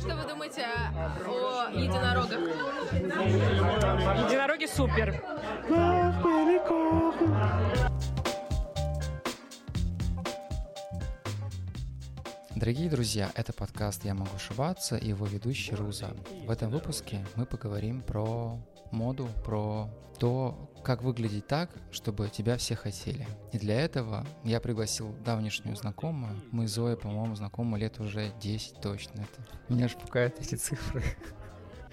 Что вы думаете о единорогах? Единороги супер. Дорогие друзья, это подкаст «Я могу ошибаться» и его ведущий Руза. В этом выпуске мы поговорим про моду, про то, как выглядеть так, чтобы тебя все хотели. И для этого я пригласил давнешнюю знакомую. Мы Зоей, по-моему, знакомы лет уже 10 точно. Это... Меня аж пугают эти цифры.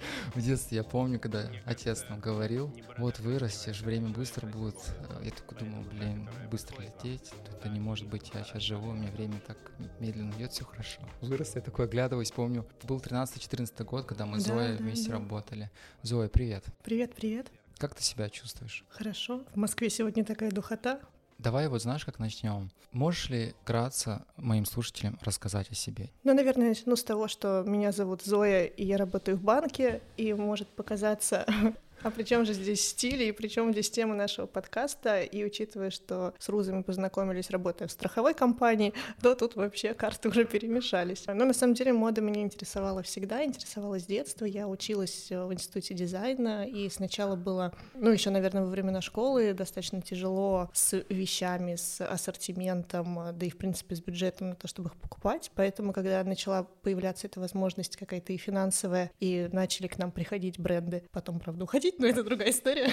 В детстве я помню, когда отец нам говорил, вот вырастешь, время быстро будет. Я такой думал, блин, быстро лететь, это не может быть, я сейчас живу, у меня время так медленно идет, все хорошо. Вырос, я такой оглядываюсь, помню, был 13-14 год, когда мы с Да, Зоей да, вместе да. работали. Зоя, привет. Привет, привет. Как ты себя чувствуешь? Хорошо. В Москве сегодня такая духота. Давай вот знаешь, как начнем. Можешь ли вкратце моим слушателям рассказать о себе? Ну, наверное, начну с того, что меня зовут Зоя, и я работаю в банке, и может показаться... А при чем же здесь стиль, и при чем здесь тема нашего подкаста, и учитывая, что с Рузой мы познакомились, работая в страховой компании, то тут вообще карты уже перемешались. Но на самом деле мода меня интересовала всегда, интересовала с детства. Я училась э, в институте дизайна, и сначала было, ну, еще, наверное, во времена школы достаточно тяжело с вещами, с ассортиментом, э, да и, в принципе, с бюджетом на то, чтобы их покупать. Поэтому, когда начала появляться эта возможность какая-то и финансовая, и начали к нам приходить бренды, потом, правда, уходить, но это другая история,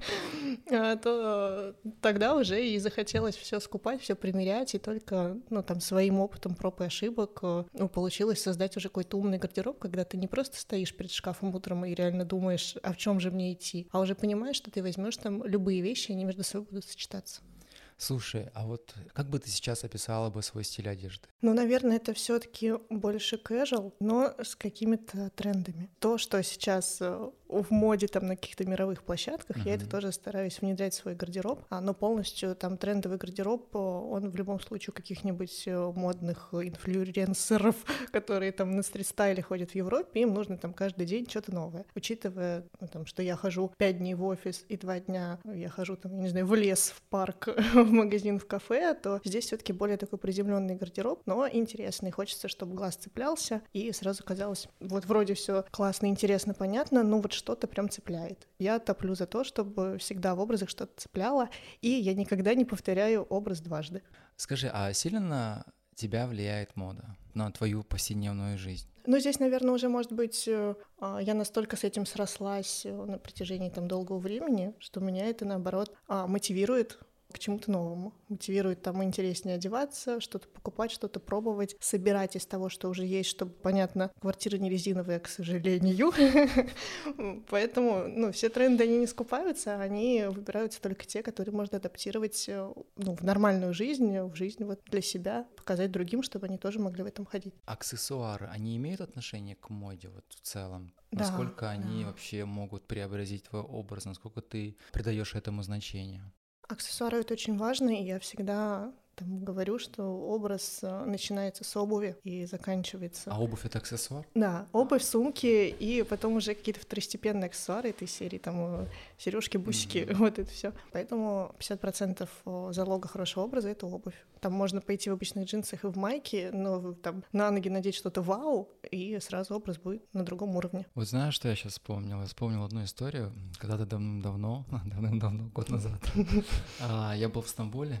а, то тогда уже и захотелось все скупать, все примерять, и только, ну, там, своим опытом проб и ошибок, э, ну, получилось создать уже какой-то умный гардероб, когда ты не просто стоишь перед шкафом утром и реально думаешь, а в чем же мне идти, а уже понимаешь, что ты возьмешь там любые вещи, они между собой будут сочетаться. Слушай, а вот как бы ты сейчас описала бы свой стиль одежды? Ну, наверное, это все-таки больше casual, но с какими-то трендами. То, что сейчас э, в моде там на каких-то мировых площадках, я это тоже стараюсь внедрять в свой гардероб, а, но полностью там трендовый гардероб, э, он в любом случае у каких-нибудь э, модных инфлюенсеров, которые там на стрит-стайле ходят в Европе, им нужно там каждый день что-то новое. Учитывая, ну, там, что я хожу пять дней в офис и два дня я хожу там, я не знаю, в лес, в парк, в магазин, в кафе, то здесь все-таки более такой приземленный гардероб, но интересный. Хочется, чтобы глаз цеплялся, и сразу казалось, вот вроде все классно, интересно, понятно, но вот что-то прям цепляет. Я топлю за то, чтобы всегда в образах что-то цепляло, и я никогда не повторяю образ дважды. Скажи, а сильно на тебя влияет мода, на твою повседневную жизнь? Ну, здесь, наверное, уже, может быть, э, а, я настолько с этим срослась э, на протяжении там долгого времени, что меня это, наоборот, а, мотивирует к чему-то новому. Мотивирует там интереснее одеваться, что-то покупать, что-то пробовать, собирать из того, что уже есть, чтобы, понятно, квартира не резиновая, к сожалению. Поэтому, ну, все тренды, они не скупаются, они выбираются только те, которые можно адаптировать э, ну, в нормальную жизнь, в жизнь вот для себя, показать другим, чтобы они тоже могли в этом ходить. Аксессуары, они имеют отношение к моде вот в целом? Да, Насколько они да. вообще могут преобразить твой образ, насколько ты придаешь этому значение? Аксессуары это очень важно, и я всегда там говорю, что образ э, начинается с обуви и заканчивается. А обувь это аксессуар? Да, обувь, сумки и потом уже какие-то второстепенные аксессуары этой серии, там сережки, бусики, Мгм. вот это все. Поэтому 50% залога хорошего образа это обувь. Там можно пойти в обычных джинсах и в майке, но там на ноги надеть что-то вау, и сразу образ будет на другом уровне. Вот знаешь, что я сейчас вспомнил? Я вспомнил одну историю. Когда-то давным-давно, давным-давно, год назад, а, я был в Стамбуле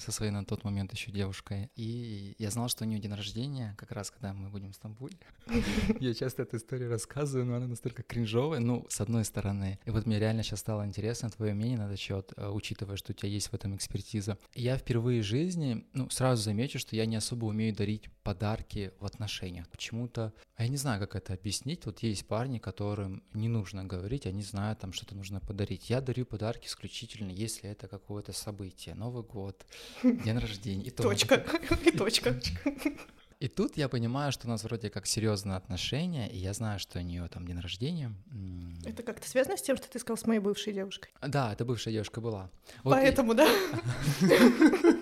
со своей на тот момент еще девушкой, и я знал, что у нее день рождения, как раз когда мы будем в Стамбуле. Я часто эту историю рассказываю, но она настолько кринжовая, ну, с одной стороны. И вот мне реально сейчас стало интересно твое мнение на этот счет, э, учитывая, что у тебя есть в этом экспертиза. Я впервые в жизни, ну, сразу замечу, что я не особо умею дарить подарки в отношениях. Почему-то, а я не знаю, как это объяснить. Вот есть парни, которым не нужно говорить, они знают там, что-то нужно подарить. Я дарю подарки исключительно, если это какое-то событие. Новый год, день рождения. И то- Точка. И точка. и тут я понимаю, что у нас вроде как серьезные отношения, и я знаю, что у нее там день рождения. Это как-то связано с тем, что ты сказал с моей бывшей девушкой? Да, это бывшая девушка была. Вот и- Поэтому, да?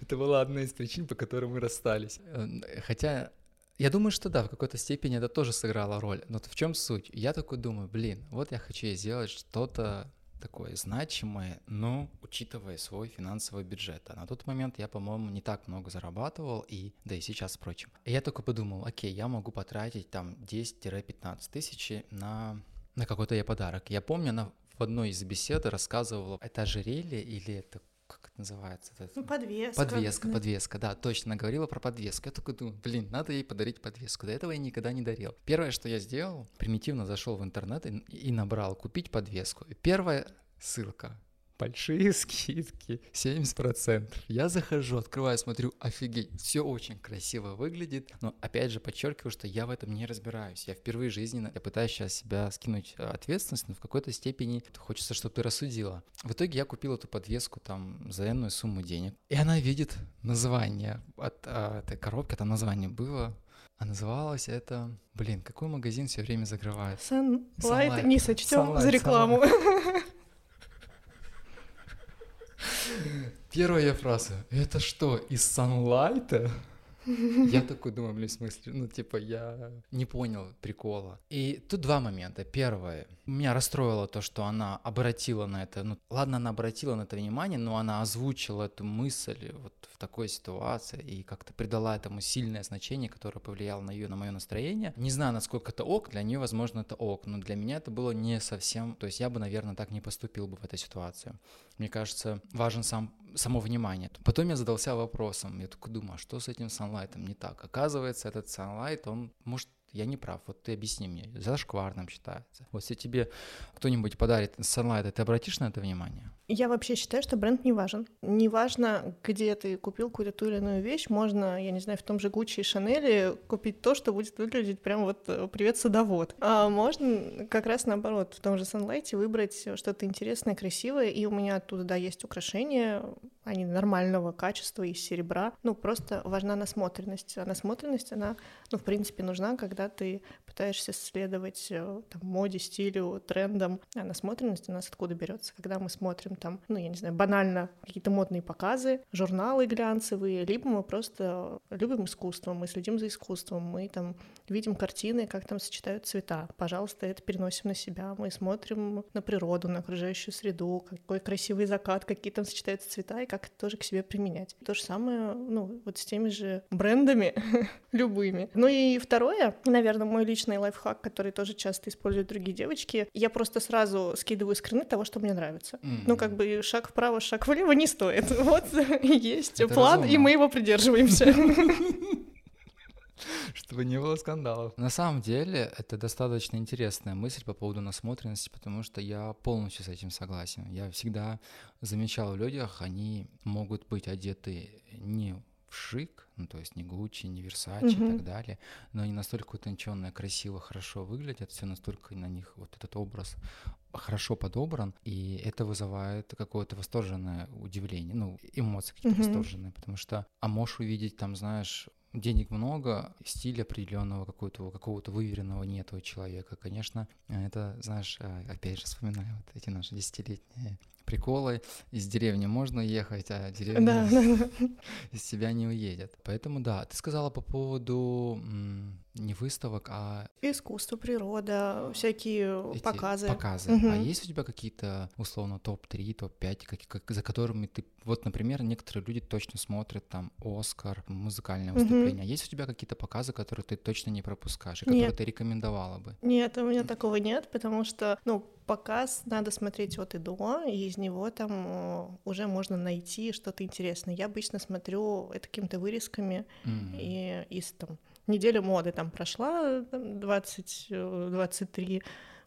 Это была одна из причин, по которой мы расстались. Хотя я думаю, что да, в какой-то степени это тоже сыграло роль. Но в чем суть? Я такой думаю, блин, вот я хочу сделать что-то такое значимое, но учитывая свой финансовый бюджет. А на тот момент я, по-моему, не так много зарабатывал, и да и сейчас, впрочем. И я только подумал, окей, я могу потратить там 10-15 тысяч на, на какой-то я подарок. Я помню, она в одной из бесед рассказывала, это ожерелье или это называется? Это... Ну, подвеска. Подвеска, подвеска, да, точно говорила про подвеску. Я такой думаю, блин, надо ей подарить подвеску. До этого я никогда не дарил. Первое, что я сделал, примитивно зашел в интернет и, и набрал купить подвеску. первая ссылка большие скидки, 70%. Я захожу, открываю, смотрю, офигеть, все очень красиво выглядит, но опять же подчеркиваю, что я в этом не разбираюсь. Я впервые в жизни, я пытаюсь сейчас себя скинуть э, ответственность, но в какой-то степени хочется, чтобы ты рассудила. В итоге я купил эту подвеску там за энную сумму денег, и она видит название от, от этой коробки, там название было, а называлось это... Блин, какой магазин все время закрывает? Sunlight. Sunlight. Не сочтем за рекламу. Sunlight. Первая фраза. Это что, из Sunlight? Я такой думаю, блин, в смысле, ну, типа, я не понял прикола. И тут два момента. Первое, меня расстроило то, что она обратила на это, ну, ладно, она обратила на это внимание, но она озвучила эту мысль вот в такой ситуации и как-то придала этому сильное значение, которое повлияло на ее, на мое настроение. Не знаю, насколько это ок, для нее, возможно, это ок, но для меня это было не совсем, то есть я бы, наверное, так не поступил бы в этой ситуации. Мне кажется, важен сам само внимание. Потом я задался вопросом, я такой думаю, а что с этим санлайтом не так? Оказывается, этот санлайт, он может я не прав, вот ты объясни мне, зашкварным считается. Вот если тебе кто-нибудь подарит Sunlight, ты обратишь на это внимание? Я вообще считаю, что бренд не важен. Не важно, где ты купил какую-то ту или иную вещь, можно, я не знаю, в том же Гуччи и Шанеле купить то, что будет выглядеть прям вот э, «Привет, садовод». А можно как раз наоборот, в том же Sunlight выбрать что-то интересное, красивое, и у меня оттуда, да, есть украшения, они нормального качества, из серебра. Ну, просто важна насмотренность. А насмотренность, она, ну, в принципе, нужна, когда ты пытаешься следовать э, там, моде, стилю, трендам. А насмотренность у нас откуда берется? Когда мы смотрим там, ну, я не знаю, банально какие-то модные показы, журналы глянцевые, либо мы просто любим искусство, мы следим за искусством, мы там видим картины, как там сочетают цвета. Пожалуйста, это переносим на себя. Мы смотрим на природу, на окружающую среду, какой красивый закат, какие там сочетаются цвета, и как это тоже к себе применять. То же самое, ну, вот с теми же брендами любыми. Ну и второе, наверное, мой личный лайфхак, который тоже часто используют другие девочки, я просто сразу скидываю скрины того, что мне нравится. Mm-hmm. Ну, как бы шаг вправо, шаг влево не стоит. Вот есть это план, разумно. и мы его придерживаемся. Чтобы не было скандалов. На самом деле, это достаточно интересная мысль по поводу насмотренности, потому что я полностью с этим согласен. Я всегда замечал в людях, они могут быть одеты не в шик, ну то есть не Гуччи, не Версачи mm-hmm. и так далее, но они настолько утонченные, красиво, хорошо выглядят, все настолько на них вот этот образ хорошо подобран, и это вызывает какое-то восторженное удивление, ну эмоции какие-то mm-hmm. восторженные, потому что, а можешь увидеть там, знаешь, денег много, стиля определенного какого-то какого-то выверенного нет у человека. Конечно, это, знаешь, э, опять же вспоминаю вот эти наши десятилетние приколы. Из деревни можно ехать, а деревня да, из себя не уедет. Поэтому да, ты сказала по поводу не выставок, а... Искусство, природа, всякие Эти показы. Показы. Угу. А есть у тебя какие-то, условно, топ-3, топ-5, как, как, за которыми ты... Вот, например, некоторые люди точно смотрят там Оскар, музыкальное выступление. Угу. А есть у тебя какие-то показы, которые ты точно не пропускаешь, и нет. которые ты рекомендовала бы? Нет, у меня такого нет, потому что, ну, показ надо смотреть от и до, и из него там э, уже можно найти что-то интересное. Я обычно смотрю это какими-то вырезками mm-hmm. и из там неделя моды там прошла, 20, 23, э,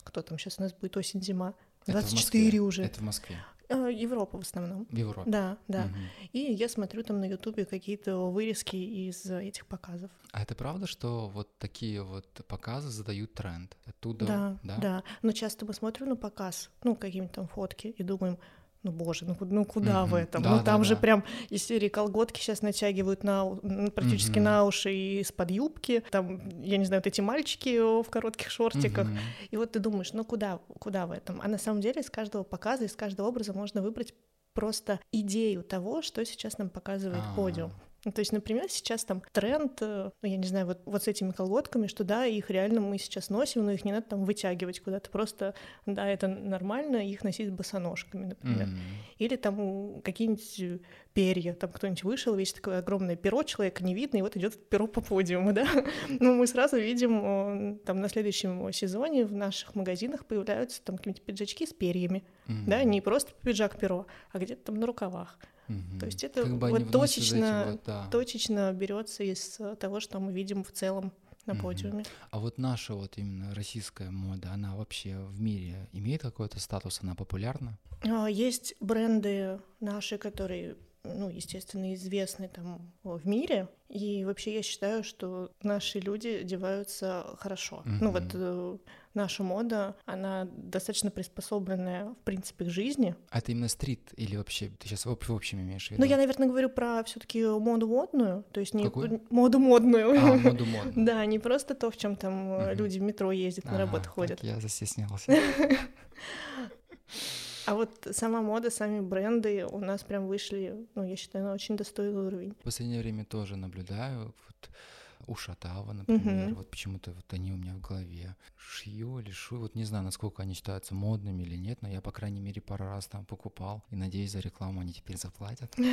кто там сейчас у нас будет осень-зима, 24 уже. Это в Москве. Э, Европа в основном. В Европе. Да, да. Угу. И я смотрю там на Ютубе какие-то вырезки из этих показов. А это правда, что вот такие вот показы задают тренд? Оттуда, да, да? Да, но часто мы смотрим на показ, ну, какие-нибудь там фотки, и думаем, ну боже, ну, ну куда mm-hmm. в этом? Да, ну там да, же да. прям из серии колготки сейчас натягивают на практически mm-hmm. на уши и из-под юбки. Там, я не знаю, вот эти мальчики в коротких шортиках. Mm-hmm. И вот ты думаешь, ну куда, куда в этом? А на самом деле из каждого показа, из каждого образа можно выбрать просто идею того, что сейчас нам показывает А-а-а. подиум. Ну, то есть, например, сейчас там тренд, э, ну, я не знаю, вот, вот с этими колготками, что да, их реально мы сейчас носим, но их не надо там вытягивать куда-то, просто, да, это нормально, их носить с босоножками, например. Mm-hmm. Или там какие-нибудь перья, там кто-нибудь вышел, весь такое огромное перо, человека не видно, и вот идет перо по подиуму, да. Ну, мы сразу видим, там на следующем сезоне в наших магазинах появляются там какие-нибудь пиджачки с перьями, mm-hmm. да, не просто пиджак-перо, а где-то там на рукавах. Мгм. То есть это Как бы вот точечно, вот, да. точечно берется из э, того, что мы видим в целом на подиуме. А вот наша вот именно российская мода, она вообще в мире имеет какой-то статус, она популярна? А, Есть бренды наши, которые, ну, естественно, известны там в мире, и вообще я считаю, что наши люди одеваются хорошо. Ну вот наша мода, она достаточно приспособленная, в принципе, к жизни. А это именно стрит или вообще, ты сейчас в, в общем имеешь в виду? Но я, наверное, говорю про все таки моду модную, то есть не Какую? моду модную. А, моду модно. Да, не просто то, в чем там э, люди в метро ездят, на работу ходят. я застеснялся. А вот сама мода, сами бренды у нас прям вышли, ну, я считаю, на очень достойный уровень. В последнее время тоже наблюдаю, вот у Шатава, например, Мгм. вот почему-то вот они у меня в голове. Шью или шу, вот не знаю, насколько они считаются модными или нет, но я, по крайней мере, пару раз там покупал, и надеюсь, за рекламу они теперь заплатят.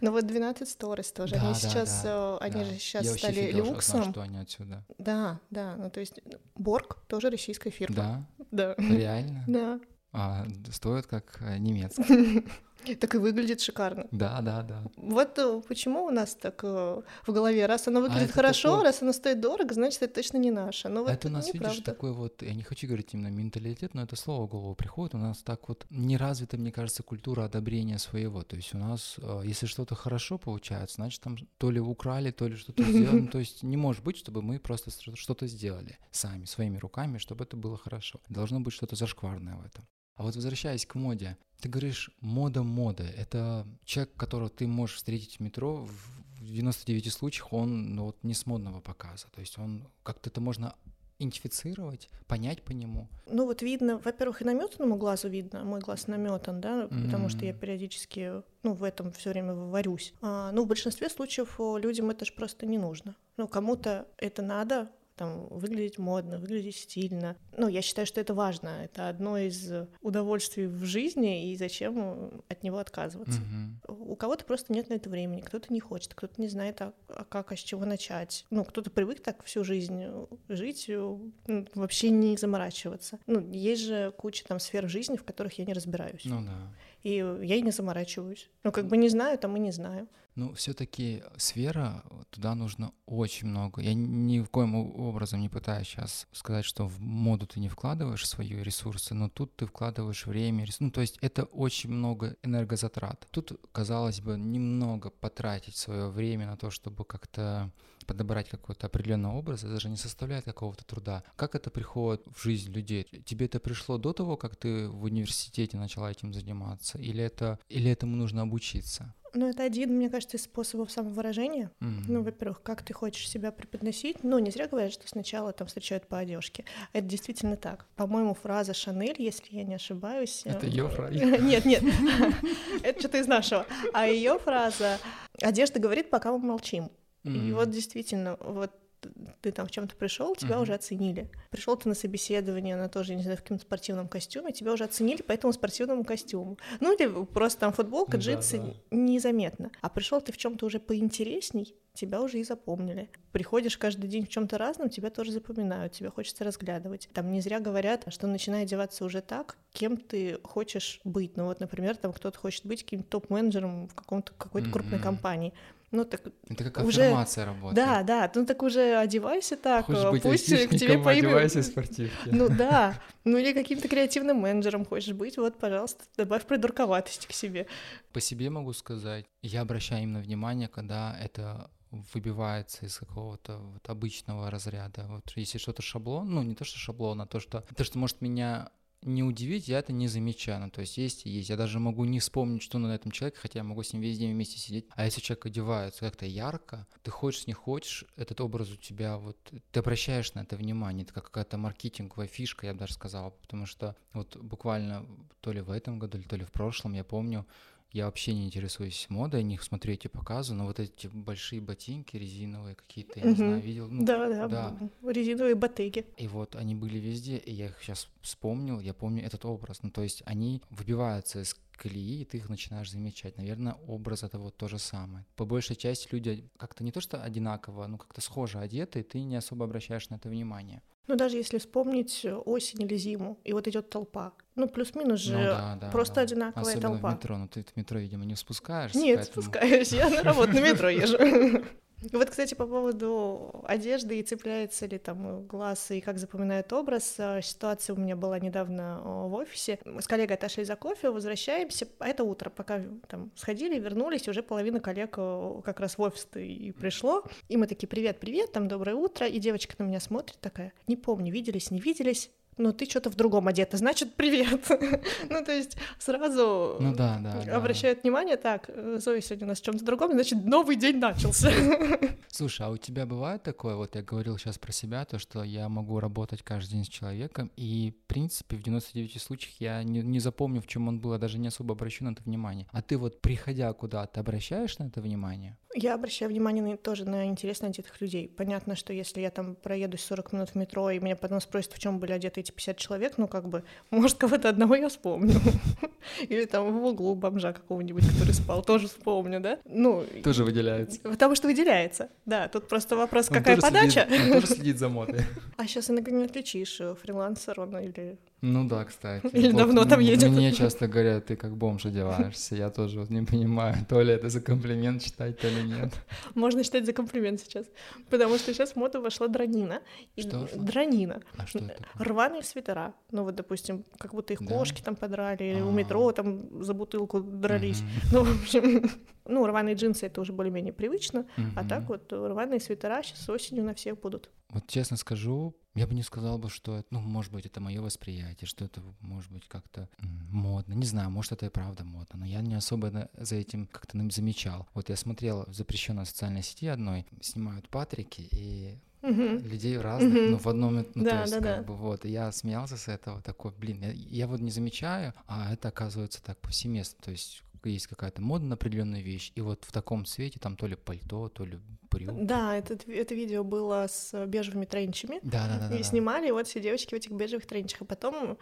Ну вот 12 Stories тоже, Да, они да, сейчас, да, э, они да. же сейчас Я стали офигел, что знал, люксом. что они отсюда. Да, да, ну то есть Борг тоже российская фирма. Да, Да. реально. Да. А, стоят как э, немецкие. Так и выглядит шикарно. Да, да, да. Вот э, почему у нас так э, в голове, раз оно выглядит это хорошо, такое- раз оно стоит дорого, значит, это точно не наше. Ну вот это у нас, видишь, неправда. такой вот, я не хочу говорить именно менталитет, но это слово в голову приходит, у нас так вот не развита, мне кажется, культура одобрения своего. То есть у нас, э, если что-то хорошо получается, значит, там то ли украли, то ли что-то сделали. Ну, То есть не может быть, чтобы мы просто что- что-то сделали сами, своими руками, чтобы это было хорошо. Должно быть что-то зашкварное в этом. А вот возвращаясь к моде, ты говоришь, мода мода. Это человек, которого ты можешь встретить в метро, в 99 случаях он ну, вот, не с модного показа. То есть он как-то это можно идентифицировать, понять по нему. Ну вот видно, во-первых, и наметанному глазу видно, мой глаз наметан, да, потому что я периодически, ну, в этом все время варюсь. А, ну, в большинстве случаев о, людям это же просто не нужно. Ну, кому-то это надо, там, выглядеть модно, выглядеть стильно. Ну, я считаю, что это важно. Это одно из удовольствий в жизни, и зачем от него отказываться. Мгм. У кого-то просто нет на это времени, кто-то не хочет, кто-то не знает, а, а как, а с чего начать. Ну, кто-то привык так всю жизнь э, жить, э, ну, вообще не заморачиваться. Ну, есть же куча там сфер жизни, в которых я не разбираюсь. Ну да. И я и не заморачиваюсь. Ну, как бы не знаю, там и не знаю. Ну, все-таки сфера, туда нужно очень много. Я ни в коем образом не пытаюсь сейчас сказать, что в моду ты не вкладываешь свои ресурсы, но тут ты вкладываешь время, рес- ну, то есть это очень много энергозатрат. Тут, казалось бы, немного потратить свое время на то, чтобы как-то подобрать какой-то определенный образ, это даже не составляет какого-то труда. Как это приходит в жизнь людей? Тебе это пришло до того, как ты в университете начала этим заниматься? Или, это, или этому нужно обучиться? Ну, это один, мне кажется, из способов самовыражения. Мгм. Ну, во-первых, как ты хочешь себя преподносить. Ну, не зря говорят, что сначала там встречают по одежке. Это действительно так. По-моему, фраза Шанель, если я не ошибаюсь. э, Это её фраза? Нет, нет. Это что-то из нашего. А ее фраза «Одежда говорит, пока мы молчим». И Мгм. вот действительно, вот ты там в чем-то пришел, тебя Мгм. уже оценили. Пришел ты на собеседование, на тоже, не знаю, в каком-то спортивном костюме, тебя уже оценили по этому спортивному костюму. Ну или просто там футболка, Да, джинсы, да. незаметно. А пришел ты в чем-то уже поинтересней, тебя уже и запомнили. Приходишь каждый день в чем-то разном, тебя тоже запоминают, тебя хочется разглядывать. Там не зря говорят, что начинай одеваться уже так, кем ты хочешь быть. Ну вот, например, там кто-то хочет быть каким-то топ-менеджером в каком-то какой-то крупной Мгм. компании. Ну так Это как уже- аффирмация работает. да, да, ну так уже одевайся так, Хочешь быть пусть к тебе поймет. одевайся в спортивке. Ну да, ну или каким-то креативным менеджером хочешь быть, вот, пожалуйста, добавь придурковатости к себе. По себе могу сказать, я обращаю именно внимание, когда это выбивается из какого-то вот обычного разряда. Вот если что-то шаблон, ну не то, что шаблон, а то, что, то, что может меня не удивить, я это не замечаю. Ну, то есть есть и есть. Я даже могу не вспомнить, что на этом человеке, хотя я могу с ним весь день вместе сидеть. А если человек одевается как-то ярко, ты хочешь, не хочешь, этот образ у тебя вот... Ты обращаешь на это внимание. Это как какая-то маркетинговая фишка, я бы даже сказал. Потому что вот буквально то ли в этом году, то ли в прошлом, я помню, я вообще не интересуюсь модой, не смотрю эти показы, но вот эти большие ботинки резиновые какие-то, я не знаю, видел. ну, Да, да, да. резиновые ботеги. И вот они были везде, и я их сейчас вспомнил, я помню этот образ. Ну, то есть они выбиваются из колеи, и ты их начинаешь замечать. Наверное, образ это вот то же самое. По большей части люди как-то не то что одинаково, но как-то схоже одеты, и ты не особо обращаешь на это внимание. Ну, даже если вспомнить осень или зиму, и вот идет толпа. Ну, плюс-минус же ну да, да. просто да. одинаковая Особенно толпа. в метро. Ну ты в метро, видимо, не спускаешься. Нет, поэтому- спускаюсь, я на работу на метро езжу. Вот, кстати, по поводу одежды и цепляется ли там глаз и как запоминает образ, э, ситуация у меня была недавно э, в офисе. Мы с коллегой отошли за кофе, возвращаемся, а это утро, пока там сходили, вернулись, уже половина коллег э, как раз в офис и пришло. И мы такие, привет, привет, там доброе утро, и девочка на меня смотрит такая, не помню, виделись, не виделись, но ты что-то в другом одета, значит, привет. ну, то есть сразу Ну да, да. да. обращают внимание, так, э, Зоя сегодня у нас в чем-то другом, значит, новый день начался. Слушай, а у тебя бывает такое, вот я говорил сейчас про себя, то, что я могу работать каждый день с человеком, и, в принципе, в 99 случаях я не, не запомню, в чем он был, а даже не особо обращу на это внимание. А ты вот, приходя куда-то, обращаешь на это внимание? Я обращаю внимание на, тоже на интересно одетых людей. Понятно, что если я там проедусь 40 минут в метро, и меня потом спросят, в чем были одеты эти 50 человек, ну, как бы, может, кого-то одного я вспомню. Или там в углу бомжа какого-нибудь, который спал, тоже вспомню, да? Ну, Тоже выделяется. потому что выделяется. Да, тут просто вопрос, Он какая подача. следит- он тоже следит за модой. А сейчас иногда не отличишь, э, фрилансер он или... Ну да, кстати. Или давно там едет. Мне часто говорят, ты как бомж одеваешься. Я тоже вот не понимаю, то ли это за комплимент считать, то ли нет. Можно считать за комплимент сейчас. Потому что сейчас в моду вошла дранина. Что вошло? Дранина. А что это? Рваные свитера. Ну вот, допустим, как будто их Да? кошки там подрали, или у А. метро там за бутылку дрались. Ну, в общем, ну, рваные джинсы это уже более-менее привычно. А так вот рваные свитера сейчас осенью на всех будут. Вот честно скажу, я бы не сказал бы, что это, ну, может быть, это мое восприятие, что это может быть как-то модно. Не знаю, может, это и правда модно, но я не особо за этим как-то замечал. Вот я смотрел в запрещенной социальной сети одной, снимают патрики и Мгм. людей разных, Мгм. ну, в одном, ну, то Да, есть, да, как да. бы, вот, и я смеялся с этого, такой, блин, я, я вот не замечаю, а это оказывается так повсеместно, то есть есть какая-то мода на определенную вещь, и вот в таком цвете там то ли пальто, то ли брюк. Да, это, это видео было с бежевыми тренчами. Да, да, да. И снимали вот все девочки в этих бежевых тренчах. А потом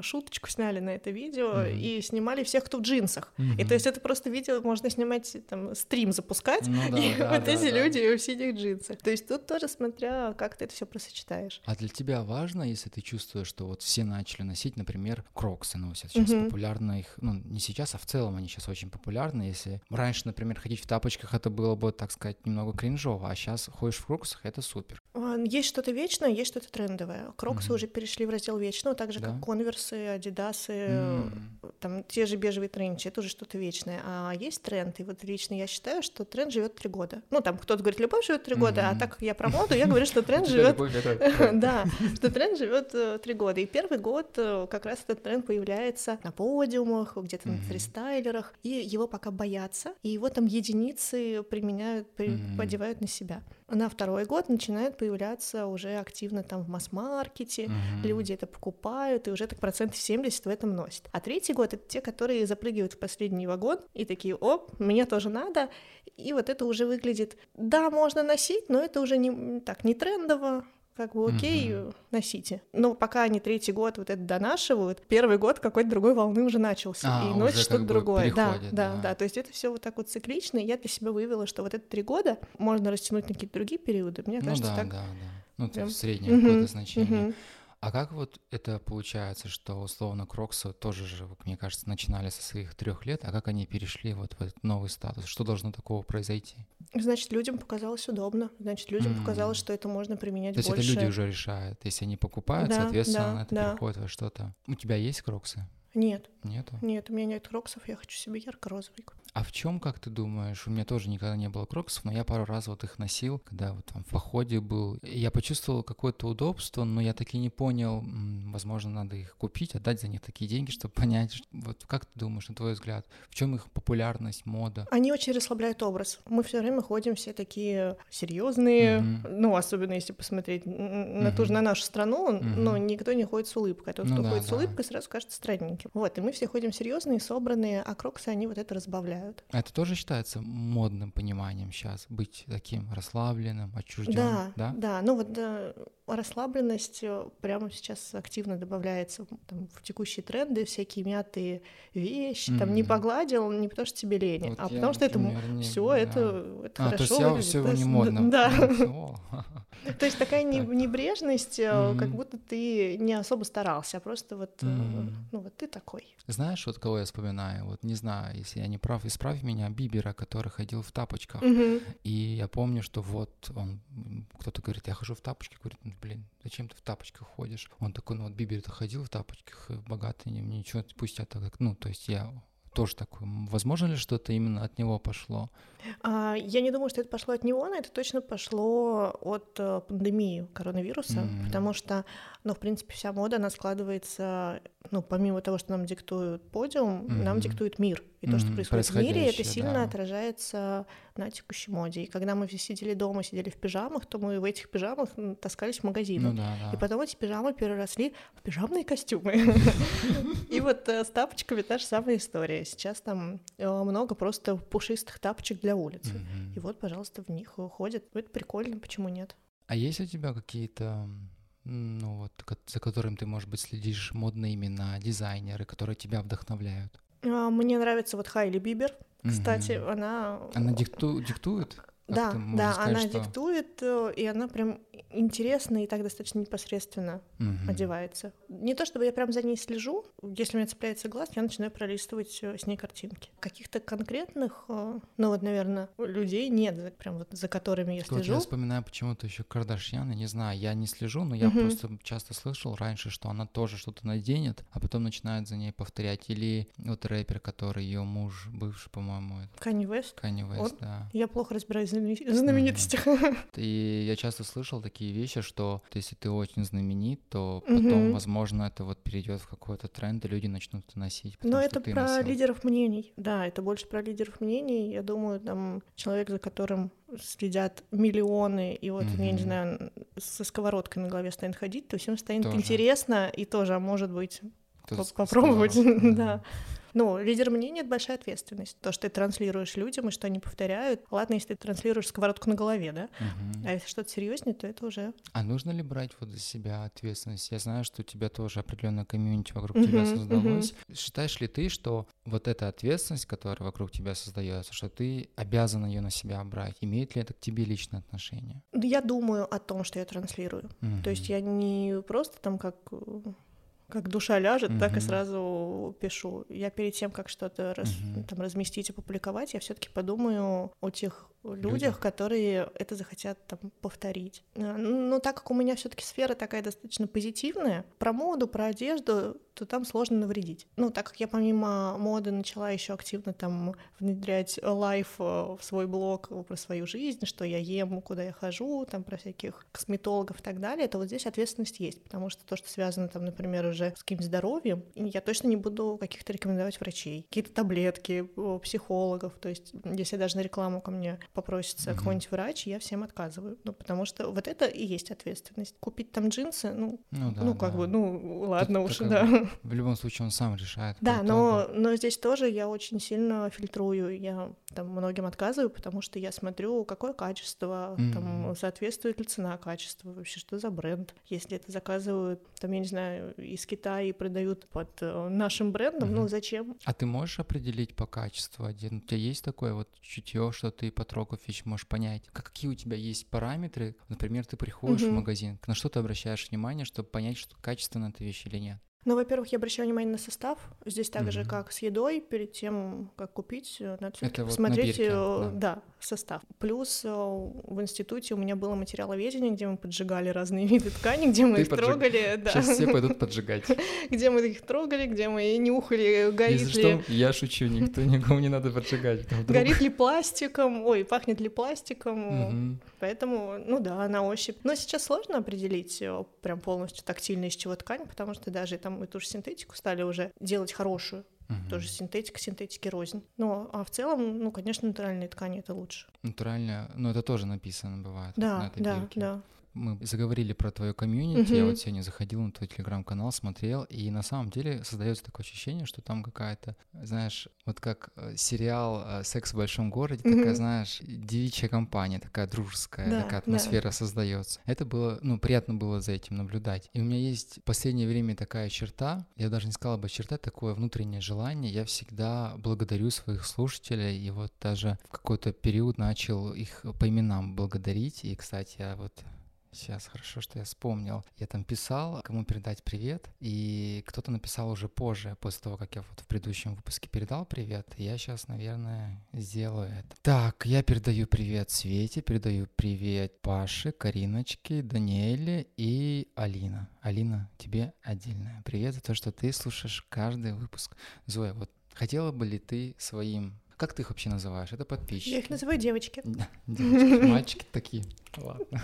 шуточку сняли на это видео Мгм. и снимали всех, кто в джинсах. И то есть это просто видео можно снимать, там, стрим запускать, Ну да, и да, вот да, эти да. люди в синих джинсах. То есть тут тоже смотря, как ты это все просочетаешь. А для тебя важно, если ты чувствуешь, что вот все начали носить, например, кроксы носят. Сейчас Мгм. популярно их, ну, не сейчас, а в целом они сейчас очень популярны. Если раньше, например, ходить в тапочках, это было бы, так сказать, немного кринжово, а сейчас ходишь в кроксах, это супер. Есть что-то вечное, есть что-то трендовое. Кроксы Мгм. уже перешли в раздел вечного, так же Да? как конверсы, адидасы, М. там те же бежевые тренчи, это уже что-то вечное. А есть тренд, и вот лично я считаю, что тренд живет три года. Ну, там кто-то говорит, любовь живет три года, а Мгм. так как я про моду, я говорю, что тренд живет. Да, что тренд живет три года. И первый год э, как раз этот тренд появляется на подиумах, где-то на фристайлерах, и его пока боятся, и его там единицы применяют, подевают на себя. На второй год начинает появляться уже активно там в масс-маркете, Мгм. люди это покупают, и уже так процентов 70 в этом носят. А третий год — это те, которые запрыгивают в последний вагон и такие, оп, мне тоже надо, и вот это уже выглядит, да, можно носить, но это уже не так, не трендово, как бы окей, Мгм. носите. Но пока они третий год вот это донашивают, первый год какой-то другой волны уже начался, А, и как что-то другое. Да, да, да. да, то есть это все вот так вот циклично, и я для себя вывела, что вот это три года можно растянуть на какие-то другие периоды. Мне Ну кажется, да, так... да, да. Ну, прям- среднее Мгм, какое-то значение. мгм. А как вот это получается, что условно Кроксы тоже же, мне кажется, начинали со своих трех лет, а как они перешли вот в этот новый статус? Что должно такого произойти? Значит, людям показалось удобно. Значит, людям М. показалось, что это можно применять То есть больше. это люди уже решают. Если они покупают, Да, соответственно, да, это да. переходит во что-то. У тебя есть Кроксы? Нет, Нету? нет, у меня нет кроксов, я хочу себе ярко-розовый. А в чем, как ты думаешь, у меня тоже никогда не было кроксов, но я пару раз вот их носил, когда вот там в походе был. Я почувствовал какое-то удобство, но я таки не понял, возможно, надо их купить, отдать за них такие деньги, чтобы понять, вот как ты думаешь, на твой взгляд, в чем их популярность, мода? Они очень расслабляют образ. Мы все время ходим все такие серьезные, mm-hmm. ну, особенно если посмотреть на mm-hmm. ту же на нашу страну, mm-hmm. но никто не ходит с улыбкой. А тот, ну, кто да, ходит да. с улыбкой, сразу кажется странненьким. Вот, и мы все ходим серьезные, собранные, а кроксы, они вот это разбавляют. А это тоже считается модным пониманием сейчас, быть таким расслабленным, отчужденным, да? Да, да. Ну вот да, расслабленность э, прямо сейчас активно добавляется там, в текущие тренды, всякие мятые вещи, mm-hmm. там не погладил, не потому что тебе лень, вот а я, потому что например, это все, да. это, это а, хорошо. То есть я все не модно. Да. То есть такая небрежность, э, как будто ты не особо старался, а просто вот, ну вот ты такой. Знаешь, вот кого я вспоминаю? Вот не знаю, если я не прав, исправь меня, Бибера, который ходил в тапочках. И я помню, что вот он, кто-то говорит, я хожу в тапочке, говорит, блин, зачем ты в тапочках ходишь? Он такой, ну вот Бибер-то ходил в тапочках, э, богатый, ничего, пусть это как, ну, то есть я тоже такой. Возможно ли что-то именно от него пошло? А, я не думаю, что это пошло от него, но это точно пошло от э, пандемии коронавируса, mm-hmm. потому что, ну, в принципе, вся мода, она складывается, ну, помимо того, что нам диктует подиум, mm-hmm. нам диктует мир. И mm-hmm. то, что происходит в мире, это сильно да. отражается на текущей моде. И когда мы все сидели дома, сидели в пижамах, то мы в этих пижамах таскались в магазины. Ну, да, да. И потом эти пижамы переросли в пижамные костюмы. И вот э, с тапочками та же самая история. Сейчас там э, много просто пушистых тапочек для улицы. И вот, пожалуйста, в них ходят. Это прикольно, почему нет? А есть у тебя какие-то ну вот, за которым ты, может быть, следишь, модные имена, дизайнеры, которые тебя вдохновляют? А, мне нравится вот Хайли Бибер, кстати, угу. она... Она дикту... диктует? да, да, сказать, она что... диктует, э, и она прям интересно и так достаточно непосредственно угу. одевается. Не то чтобы я прям за ней слежу, если мне цепляется глаз, я начинаю пролистывать э, с ней картинки. Каких-то конкретных, э, ну вот, наверное, людей нет, прям вот за которыми я слежу. Вот я вспоминаю почему-то еще Кардашьян, не знаю, я не слежу, но я угу. просто часто слышал раньше, что она тоже что-то наденет, а потом начинает за ней повторять. Или вот рэпер, который ее муж, бывший, по-моему, Канни Вест. Канни Вест, да. Я плохо разбираюсь в знаменитостях. И я часто слышал такие вещи, что если ты очень знаменит, то потом, возможно, это вот перейдет в какой-то тренд, и люди начнут это носить. Но это про лидеров мнений. Да, это больше про лидеров мнений. Я думаю, там человек, за которым следят миллионы, и вот, mm-hmm. я не знаю, со сковородкой на голове станет ходить, то всем станет тоже. интересно, и тоже, а может быть, попробовать, да. Ну, лидер мнения — это большая ответственность. То, что ты транслируешь людям, и что они повторяют. Ладно, если ты транслируешь сковородку на голове, да? Угу. А если что-то серьезнее, то это уже... А нужно ли брать вот за себя ответственность? Я знаю, что у тебя тоже определенная комьюнити вокруг угу, тебя создалось. Угу. Считаешь ли ты, что вот эта ответственность, которая вокруг тебя создается, что ты обязан ее на себя брать? Имеет ли это к тебе личное отношение? Я думаю о том, что я транслирую. Угу. То есть я не просто там как как душа ляжет, mm-hmm. так и сразу пишу. Я перед тем, как что-то раз, mm-hmm. там разместить и публиковать, я все-таки подумаю о тех людях, которые это захотят там повторить. Э, ну, так как у меня все-таки сфера такая достаточно позитивная, про моду, про одежду, то там сложно навредить. Ну, так как я помимо моды начала еще активно там внедрять лайф э, в свой блог про свою жизнь, что я ем, куда я хожу, там про всяких косметологов и так далее, то вот здесь ответственность есть, потому что то, что связано там, например, уже с каким-то здоровьем, я точно не буду каких-то рекомендовать врачей, какие-то таблетки, психологов, то есть если даже на рекламу ко мне попросится mm-hmm. какой-нибудь врач, я всем отказываю. Ну, потому что вот это и есть ответственность. Купить там джинсы, ну, ну, да, ну как да. бы, ну, ладно Тут, уж, да. В любом случае он сам решает. Да, но, но здесь тоже я очень сильно фильтрую. Я там многим отказываю, потому что я смотрю, какое качество, mm-hmm. там, соответствует ли цена качеству, вообще что за бренд. Если это заказывают, там, я не знаю, из Китая и продают под э, нашим брендом, mm-hmm. ну зачем? А ты можешь определить по качеству один? У тебя есть такое вот чутье, что ты по вещь можешь понять? Какие у тебя есть параметры? Например, ты приходишь mm-hmm. в магазин, на что ты обращаешь внимание, чтобы понять, что качественно эта вещь или нет? Ну, во-первых, я обращаю внимание на состав. Здесь так же, Мгм. как с едой, перед тем, как купить, э, надо Это вот посмотреть, набирки, э, да. да, состав. Плюс э, в институте у меня было материаловедение, где мы поджигали разные виды ткани, где мы Ты их поджиг- трогали, да, Сейчас все пойдут поджигать. где мы их трогали, где мы нюхали, горит Если ли, что, я шучу, никто никому не надо поджигать. Горит ли пластиком, ой, пахнет ли пластиком. Поэтому, ну да, на ощупь. Но сейчас сложно определить прям полностью тактильно из чего ткань, потому что даже там эту же синтетику стали уже делать хорошую. Мгм. Тоже синтетика, синтетики рознь. Ну, а в целом, ну, конечно, натуральные ткани это лучше. Натурально, но это тоже написано бывает на Да, этой да, бирке. да. Мы заговорили про твою комьюнити. Я Мгм. вот сегодня заходил на твой телеграм-канал, смотрел, и на самом деле создается такое ощущение, что там какая-то, знаешь, вот как э, сериал э, «Секс в большом городе», такая, Мгм. знаешь, девичья компания, такая дружеская, Да, такая да. атмосфера создается. Это было, ну, приятно было за этим наблюдать. И у меня есть в последнее время такая черта, я даже не сказала бы черта, такое внутреннее желание. Я всегда благодарю своих слушателей, и вот даже в какой-то период начал их по именам благодарить. И, кстати, я вот Сейчас хорошо, что я вспомнил. Я там писал, кому передать привет, и кто-то написал уже позже, после того, как я вот в предыдущем выпуске передал привет. Я сейчас, наверное, сделаю это. Так, я передаю привет Свете, передаю привет Паше, Кариночке, Даниэле и Алина. Алина, тебе отдельное привет за то, что ты слушаешь каждый выпуск. Зоя, вот хотела бы ли ты своим... Как ты их вообще называешь? Это подписчики. Я их называю девочки. Девочки, мальчики такие. Ладно.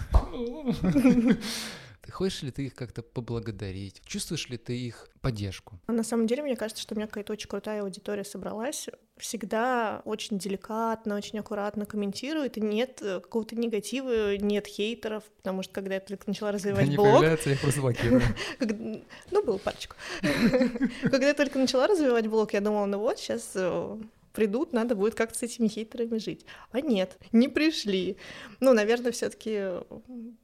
Ты хочешь ли ты их как-то поблагодарить? Чувствуешь ли ты их поддержку? На самом деле, мне кажется, что у меня какая-то очень крутая аудитория собралась. Всегда очень деликатно, очень аккуратно комментирует, и нет э, какого-то негатива, нет хейтеров, потому что когда я только начала развивать Они блог, появляются, я их просто блокирую. Как- Ну, было парочку. Когда я только начала развивать блог, я думала, ну вот, сейчас придут, надо будет как-то с этими хейтерами жить. А нет, не пришли. Ну, наверное, все таки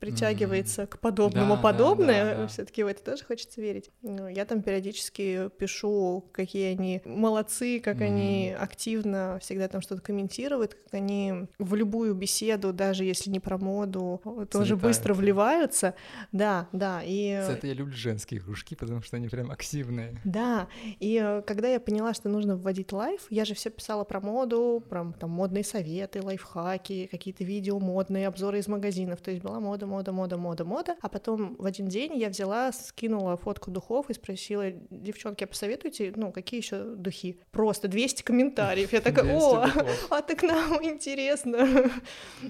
притягивается к подобному Да, да, подобное. да, да. все таки в это тоже хочется верить. Ну, Я там периодически пишу, какие они молодцы, как они активно всегда там что-то комментируют, как они в любую беседу, даже если не про моду, тоже быстро вливаются. Да, да. И За это я люблю женские кружки, потому что они прям активные. да, и э, когда я поняла, что нужно вводить лайф, я же все писала про моду, про там модные советы, лайфхаки, какие-то видео модные, обзоры из магазинов. То есть была мода, мода, мода, мода, мода. А потом в один день я взяла, скинула фотку духов и спросила, девчонки, а посоветуйте, ну, какие еще духи? Просто 200 комментариев. Я такая, 200 о, а так нам интересно.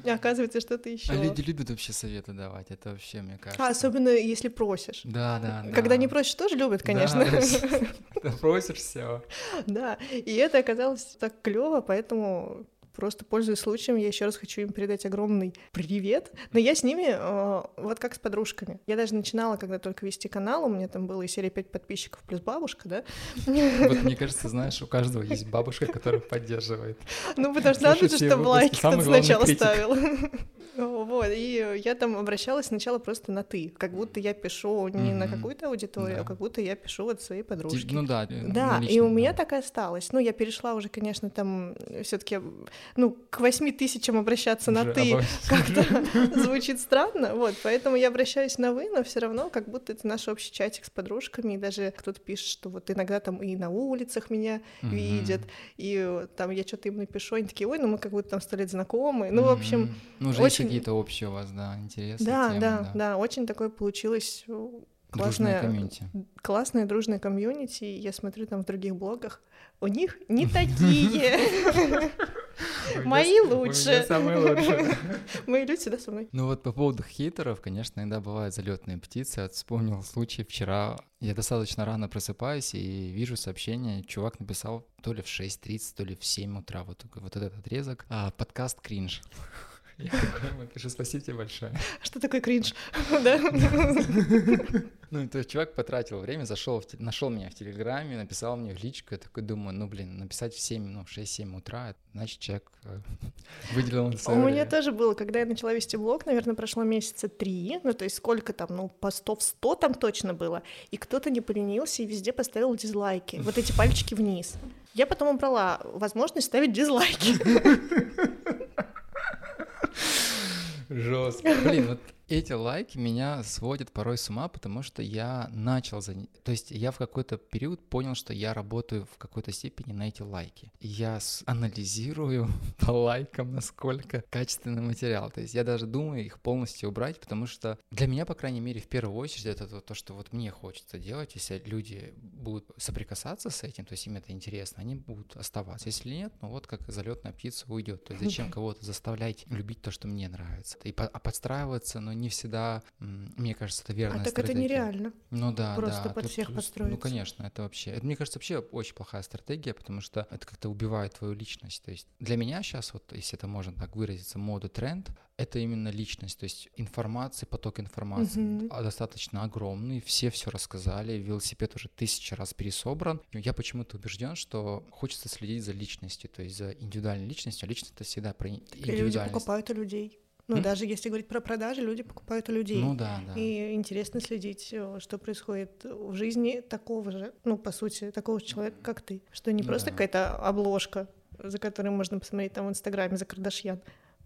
Оказывается, что-то еще. А люди любят вообще советы давать, это вообще, мне кажется. А особенно если просишь. Да, да, да. Когда не просишь, тоже любят, конечно. Просишь все. Да, и это оказалось так клево, поэтому просто пользуясь случаем, я еще раз хочу им передать огромный привет. Но я с ними э, вот как с подружками. Я даже начинала, когда только вести канал, у меня там было и серия 5 подписчиков плюс бабушка, да? Вот мне кажется, знаешь, у каждого есть бабушка, которая поддерживает. Ну, потому что надо же, чтобы лайки сначала ставил. Вот, и я там обращалась сначала просто на «ты», как будто я пишу не на какую-то аудиторию, а Да. как будто я пишу от своей подружки. Ну да. Да, ну, и у меня да. так и осталось. Ну, я перешла уже, конечно, там все таки ну, к восьми тысячам обращаться на «ты» как-то звучит странно, вот, поэтому я обращаюсь на «вы», но все равно как будто это наш общий чатик с подружками, и даже кто-то пишет, что вот иногда там и на улицах меня видят, и э, там я что-то им напишу, они такие, ой, ну мы как будто там сто лет знакомы, ну, в общем, очень- какие-то общие у вас, да, интересы. да, темы, да, да, очень такое получилось э, Дружная классное, комьюнити. классная дружная комьюнити. Я смотрю там в других блогах, у них не такие. Мои лучше. самые лучшие. Мои люди всегда со мной. Ну вот по поводу хейтеров, конечно, иногда бывают залетные птицы. Я вспомнил случай вчера. Я достаточно рано просыпаюсь и вижу сообщение. Чувак написал то ли в 6.30, то ли в 7 утра. Вот, вот этот отрезок. А, подкаст кринж. Я такой ему пишу, спасибо тебе большое. Что такое кринж? Да? Ну, то есть чувак потратил время, зашел, нашел меня в Телеграме, написал мне в личку, я такой думаю, ну, блин, написать в 7, ну, в 6-7 утра, значит, человек э, выделил на У меня тоже было, когда я начала вести блог, наверное, прошло месяца три, ну, то есть сколько там, ну, постов 100 там точно было, и кто-то не поленился и везде поставил дизлайки, вот эти пальчики вниз. Я потом убрала возможность ставить дизлайки. Жестко. Блин, вот эти лайки меня сводят порой с ума, потому что я начал за... То есть я в какой-то период понял, что я работаю в какой-то степени на эти лайки. Я анализирую по лайкам, насколько качественный материал. То есть я даже думаю их полностью убрать, потому что для меня, по крайней мере, в первую очередь это то, то что вот мне хочется делать. Если люди будут соприкасаться с этим, то есть им это интересно, они будут оставаться. Если нет, ну вот как залетная птица уйдет. То есть зачем кого-то заставлять любить то, что мне нравится? И по- а подстраиваться, но не всегда, мне кажется, это верная а так стратегия. это нереально. Ну да, Просто да. под Тут- всех подстроиться. Ну конечно, это вообще, это мне кажется вообще очень плохая стратегия, потому что это как-то убивает твою личность. То есть для меня сейчас вот, если это можно так выразиться, мода тренд, это именно личность, то есть информации, поток информации а, достаточно огромный, все все рассказали, велосипед уже тысячи раз пересобран. Я почему-то убежден, что хочется следить за личностью, то есть за индивидуальной личностью, а личность это всегда про И люди индивидуальность. покупают у людей. Ну, М? даже если говорить про продажи, люди покупают у людей. Ну да, да. И интересно следить, э, что происходит в жизни такого же, ну, по сути, такого же человека, как ты. Что не Ну просто да. какая-то обложка, за которой можно посмотреть там в Инстаграме за Кардашьян.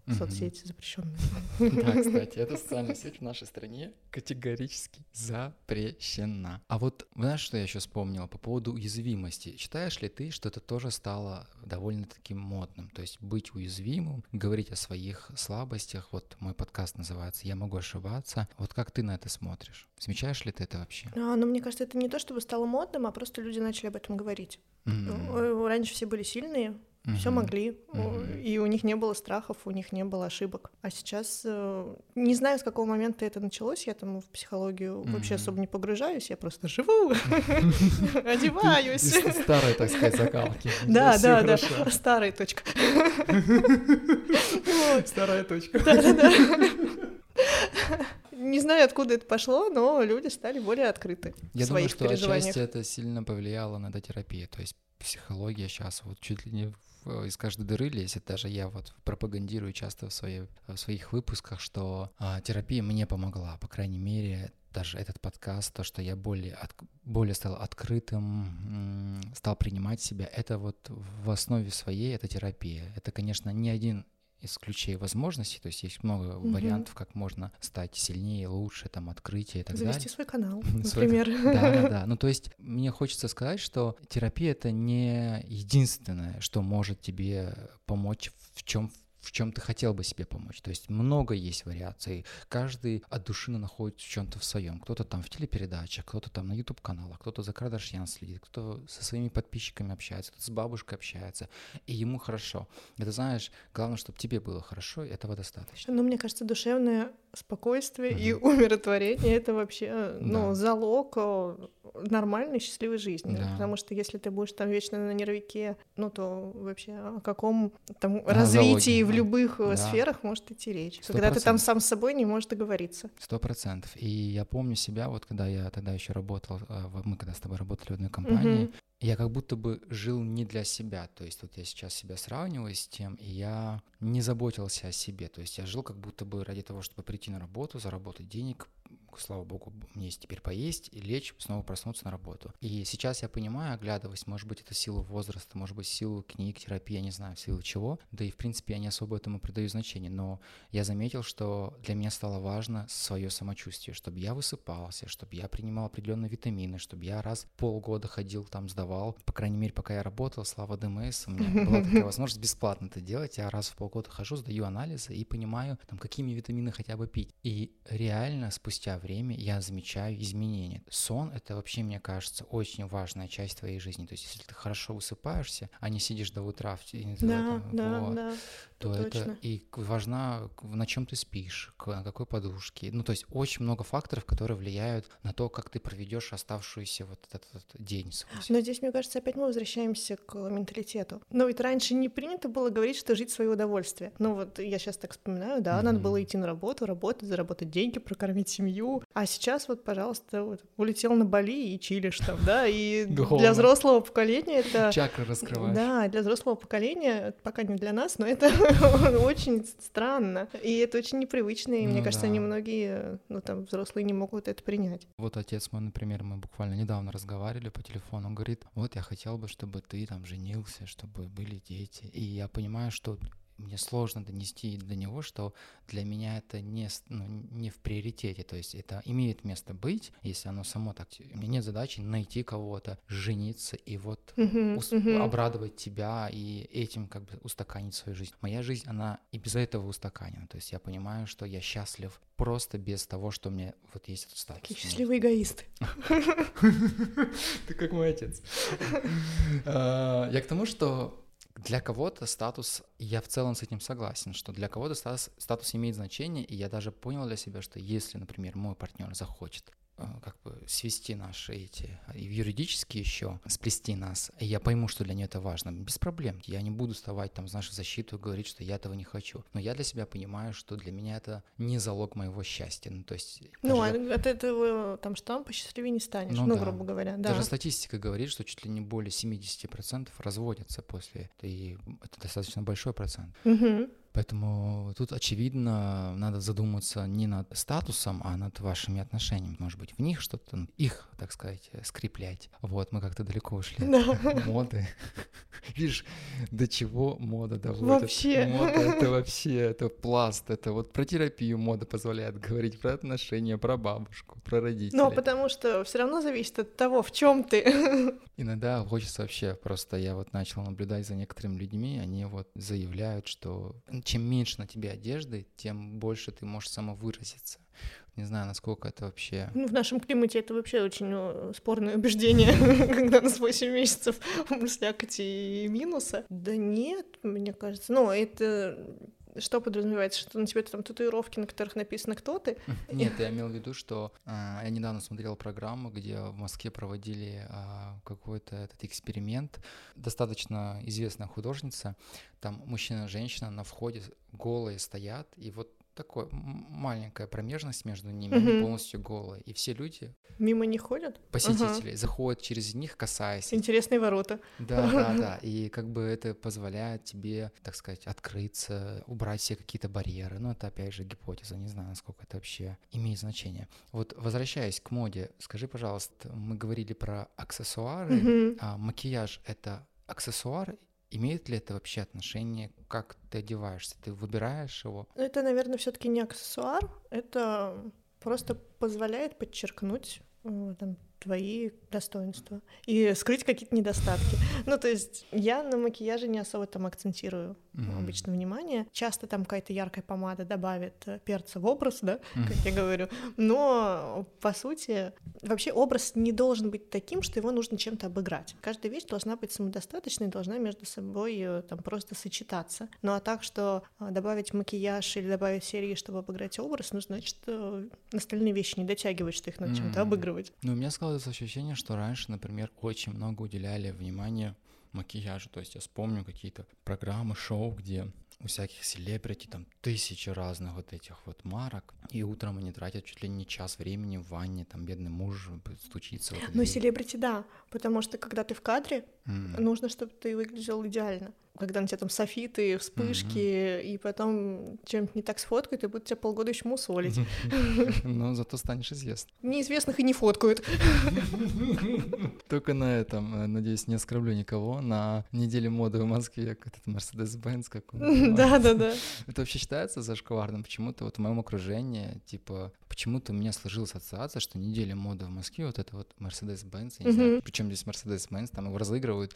Мгм. Соцсети запрещенные. Да, кстати, эта социальная сеть в нашей стране категорически запрещена. А вот знаешь, что я еще вспомнила по поводу уязвимости? Считаешь ли ты, что это тоже стало довольно-таки модным? То есть быть уязвимым, говорить о своих слабостях. Вот мой подкаст называется «Я могу ошибаться». Вот как ты на это смотришь? Замечаешь ли ты это вообще? А, но мне кажется, это не то, чтобы стало модным, а просто люди начали об этом говорить. М, Э, Раньше все были сильные, все мгм. могли, Мгм. и у них не было страхов, у них не было ошибок. А сейчас э, не знаю, с какого момента это началось, я там в психологию вообще Мгм. особо не погружаюсь, я просто живу, одеваюсь. Из старой, так сказать, закалки. Да, да, да, старая точка. Старая точка. Да-да-да. Не знаю, откуда это пошло, но люди стали более открыты Я в думаю, своих что переживаниях. отчасти это сильно повлияло на дотерапию. То есть психология сейчас вот чуть ли не из каждой дыры лезет. Даже я вот пропагандирую часто в, своей, в своих выпусках, что а, терапия мне помогла. По крайней мере, даже этот подкаст, то, что я более, от- более стал открытым, стал принимать себя, это вот в основе своей это терапия. Это, конечно, не один из ключей возможностей, то есть есть много Мгм. вариантов, как можно стать сильнее, лучше, там, открытие и так далее. Завести свой канал, например. Да, да, да. Ну, то есть мне хочется сказать, что терапия это не единственное, что может тебе помочь в чем в чем ты хотел бы себе помочь. То есть много есть вариаций. Каждый от души находит в чем-то в своем. Кто-то там в телепередачах, кто-то там на YouTube каналах, кто-то за Кардашьян следит, кто со своими подписчиками общается, кто с бабушкой общается, и ему хорошо. Это знаешь, главное, чтобы тебе было хорошо, и этого достаточно. Ну, мне кажется, душевное спокойствие и Мгм. умиротворение это вообще ну, Да. залог э, нормальной счастливой жизни. Да. Потому что если ты будешь там вечно на нервике, ну то вообще о каком там О развитии в любых э, Да. сферах может идти речь. Сто Когда ты там сам с собой не можешь договориться. Сто процентов. И я помню себя, вот когда я тогда еще работал, э, мы когда с тобой работали в одной компании, Мгм. я как будто бы жил не для себя. То есть вот я сейчас себя сравниваю с тем, и я не заботился о себе. То есть я жил как будто бы ради того, чтобы прийти на работу, заработать денег, слава богу, мне есть теперь поесть и лечь, снова проснуться на работу. И сейчас я понимаю, оглядываясь, может быть, это сила возраста, может быть, силу книг, терапии, я не знаю, в силу чего. Да и, в принципе, я не особо этому придаю значение. Но я заметил, что для меня стало важно свое самочувствие, чтобы я высыпался, чтобы я принимал определенные витамины, чтобы я раз в полгода ходил там, сдавал. По крайней мере, пока я работал, слава ДМС, у меня была такая возможность бесплатно это делать. Я раз в полгода хожу, сдаю анализы и понимаю, там, какими витамины хотя бы пить. И реально спустя время я замечаю изменения. Сон — это вообще, мне кажется, очень важная часть твоей жизни. То есть если ты хорошо высыпаешься, а не сидишь до утра в Да, этом, да, вот, да. То это это точно. и важна, на чем ты спишь, на какой подушке. Ну, то есть очень много факторов, которые влияют на то, как ты проведешь оставшуюся вот этот, вот день свой. Но здесь, мне кажется, опять мы возвращаемся к менталитету. Но ведь раньше не принято было говорить, что жить в свое удовольствие. Ну вот я сейчас так вспоминаю, да, надо Мгм. было идти на работу, работать, заработать деньги, прокормить семью. А сейчас вот, пожалуйста, вот, улетел на Бали и чилишь там, да, и для взрослого поколения это... Чакры раскрываешь. Да, для взрослого поколения, пока не для нас, но это очень странно. И это очень непривычно, и мне Ну кажется, да. немногие, ну там, взрослые не могут это принять. Вот отец мой, например, мы буквально недавно разговаривали по телефону, он говорит, вот я хотел бы, чтобы ты там женился, чтобы были дети. И я понимаю, что мне сложно донести до него, что для меня это не, ну, не в приоритете, то есть это имеет место быть, если оно само так. У меня нет задачи найти кого-то, жениться и вот uh-huh, ус- uh-huh. обрадовать тебя и этим как бы устаканить свою жизнь. Моя жизнь, она и без этого устаканена, то есть я понимаю, что я счастлив просто без того, что у меня вот есть этот статус. Какие счастливые эгоисты. Ты как мой отец. А, я к тому, что для кого-то статус, я в целом с этим согласен, что для кого-то статус, статус имеет значение, и я даже понял для себя, что если, например, мой партнер захочет как бы свести наши эти, и юридически еще сплести нас, я пойму, что для нее это важно, без проблем. Я не буду вставать там, знаешь, в защиту и говорить, что я этого не хочу. Но я для себя понимаю, что для меня это не залог моего счастья. Ну, то есть... Ну, даже... а от этого там штампа счастливее не станешь, ну, ну да. грубо говоря. Да. Даже статистика говорит, что чуть ли не более 70% разводятся после, и это достаточно большой процент. Угу. Поэтому тут, очевидно, надо задуматься не над статусом, а над вашими отношениями. Может быть, в них что-то, ну, их, так сказать, скреплять. Вот, мы как-то далеко ушли да. от моды. Видишь, до чего мода доводит. Вообще. Мода — это вообще, это пласт, это вот про терапию мода позволяет говорить, про отношения, про бабушку, про родителей. Ну, потому что все равно зависит от того, в чем ты. Иногда хочется вообще, просто я вот начал наблюдать за некоторыми людьми, они вот заявляют, что чем меньше на тебе одежды, тем больше ты можешь самовыразиться. Не знаю, насколько это вообще... Ну, в нашем климате это вообще очень спорное убеждение, когда нас 8 месяцев слякоти и минуса. Да нет, мне кажется. Ну, это что подразумевается, что на тебе там татуировки, на которых написано «Кто ты»? Нет, я имел в виду, что э, я недавно смотрел программу, где в Москве проводили э, какой-то этот эксперимент. Достаточно известная художница, там мужчина женщина на входе голые стоят, и вот такой маленькая промежность между ними, угу. они полностью голые. И все люди... Мимо не ходят? Посетители ага. заходят через них, касаясь. Интересные ворота. Да, да, да. И как бы это позволяет тебе, так сказать, открыться, убрать все какие-то барьеры. Но это, опять же, гипотеза. Не знаю, насколько это вообще имеет значение. Вот возвращаясь к моде, скажи, пожалуйста, мы говорили про аксессуары. Угу. А макияж — это аксессуар Имеет ли это вообще отношение, как ты одеваешься? Ты выбираешь его? Это, наверное, все-таки не аксессуар, это просто позволяет подчеркнуть э, там, твои достоинства и скрыть какие-то недостатки. Ну, то есть я на макияже не особо там акцентирую mm-hmm. обычно внимание. Часто там какая-то яркая помада добавит э, перца в образ, да, mm-hmm. как я говорю. Но, по сути, вообще образ не должен быть таким, что его нужно чем-то обыграть. Каждая вещь должна быть самодостаточной, должна между собой э, там просто сочетаться. Ну, а так, что э, добавить макияж или добавить серии, чтобы обыграть образ, ну, значит, остальные вещи не дотягивают, что их надо mm-hmm. чем-то обыгрывать. Ну, у меня сказал складывается ощущение, что раньше, например, очень много уделяли внимания макияжу. То есть я вспомню какие-то программы, шоу, где у всяких селебрити там тысячи разных вот этих вот марок, и утром они тратят чуть ли не час времени в ванне, там бедный муж стучится. Вот ну, селебрити, да, потому что когда ты в кадре, mm. нужно, чтобы ты выглядел идеально когда на тебя там софиты, вспышки, mm-hmm. и потом чем-то не так сфоткают, и будут тебя полгода еще мусолить. Но зато станешь известным. Неизвестных и не фоткают. Только на этом, э, надеюсь, не оскорблю никого, на неделе моды в Москве, как этот Mercedes-Benz какой Да-да-да. Это вообще считается зашкварным? Почему-то вот в моем окружении, типа, почему-то у меня сложилась ассоциация, что неделя моды в Москве, вот это вот Mercedes-Benz, я не знаю, причем здесь Mercedes-Benz, там его разыгрывают.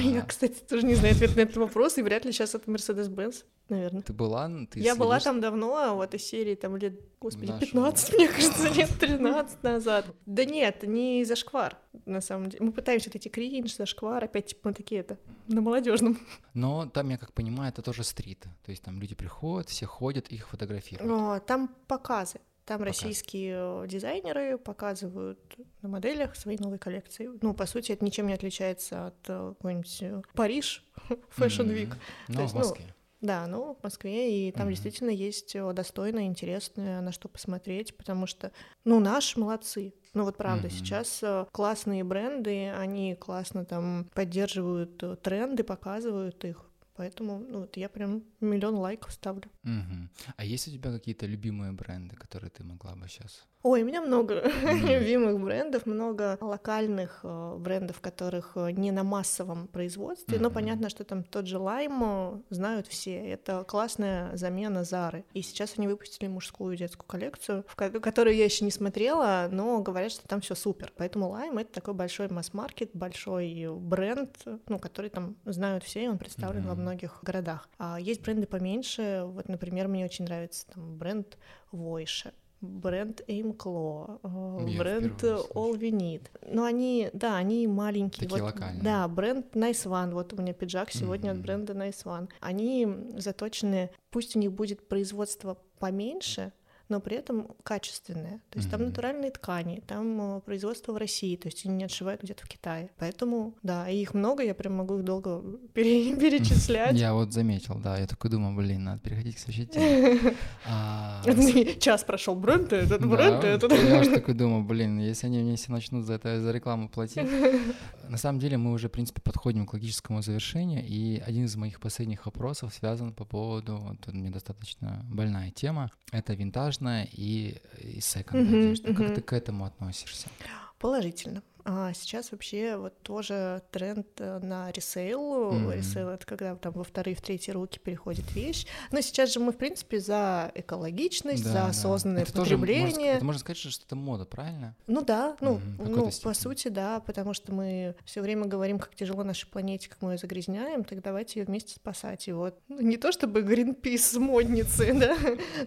Я, кстати, тоже не знаю ответ на этот вопрос, и вряд ли сейчас это Mercedes-Benz, наверное. Ты была? Ты я была там давно, а в этой серии там лет, господи, 15, мне кажется, лет 13 назад. Да нет, не зашквар, на самом деле. Мы пытаемся вот эти кринж, зашквар, опять типа мы такие это, на молодежном. Но там, я как понимаю, это тоже стрит. То есть там люди приходят, все ходят, их фотографируют. О, там показы. Там Показ. российские дизайнеры показывают на моделях свои новые коллекции. Ну, по сути, это ничем не отличается от э, какой-нибудь э, Париж Fashion Week. Mm-hmm. То есть, в Москве. Ну, да, ну, в Москве, и там mm-hmm. действительно есть э, достойное, интересное, на что посмотреть, потому что, ну, наши молодцы. Ну вот правда, mm-hmm. сейчас классные бренды, они классно там поддерживают тренды, показывают их. Поэтому ну, вот я прям миллион лайков ставлю. Угу. А есть у тебя какие-то любимые бренды, которые ты могла бы сейчас Ой, у меня много любимых брендов, много локальных э, брендов, которых э, не на массовом производстве, но понятно, что там тот же Лайм э, знают все. Это классная замена Зары. И сейчас они выпустили мужскую детскую коллекцию, в которую я еще не смотрела, но говорят, что там все супер. Поэтому Лайм это такой большой масс-маркет, большой бренд, ну, который там знают все, и он представлен во многих городах. А есть бренды поменьше. Вот, например, мне очень нравится там бренд Войша бренд Aimclaw, э, бренд All We Need. Но они, да, они маленькие. Такие вот, локальные. Да, бренд Nice One, вот у меня пиджак сегодня mm-hmm. от бренда Nice One. Они заточены, пусть у них будет производство поменьше, но при этом качественные. То есть mm-hmm. там натуральные ткани, там э, производство в России, то есть они не отшивают где-то в Китае. Поэтому, да, и их много, я прям могу их долго пере- перечислять. Я вот заметил, да, я такой думаю, блин, надо переходить к следующей теме. А, час прошел бренд этот, бренд этот. Я же такой думаю, блин, если они мне все начнут за это за рекламу платить. На самом деле мы уже, в принципе, подходим к логическому завершению, и один из моих последних вопросов связан по поводу, вот мне достаточно больная тема, это винтаж важно и, и секонд mm-hmm, одежда. Mm-hmm. Как ты к этому относишься? Положительно. А сейчас вообще вот тоже тренд э, на resale. Mm-hmm. Resale — это когда там во вторые, в третьи руки переходит вещь. Но сейчас же мы, в принципе, за экологичность, да, за осознанное это потребление. Тоже, можно, это можно сказать, что это мода, правильно? Ну да, ну, mm-hmm. ну по сути, да, потому что мы все время говорим, как тяжело нашей планете, как мы ее загрязняем, так давайте ее вместе спасать. И вот ну, не то чтобы Greenpeace модницы, да,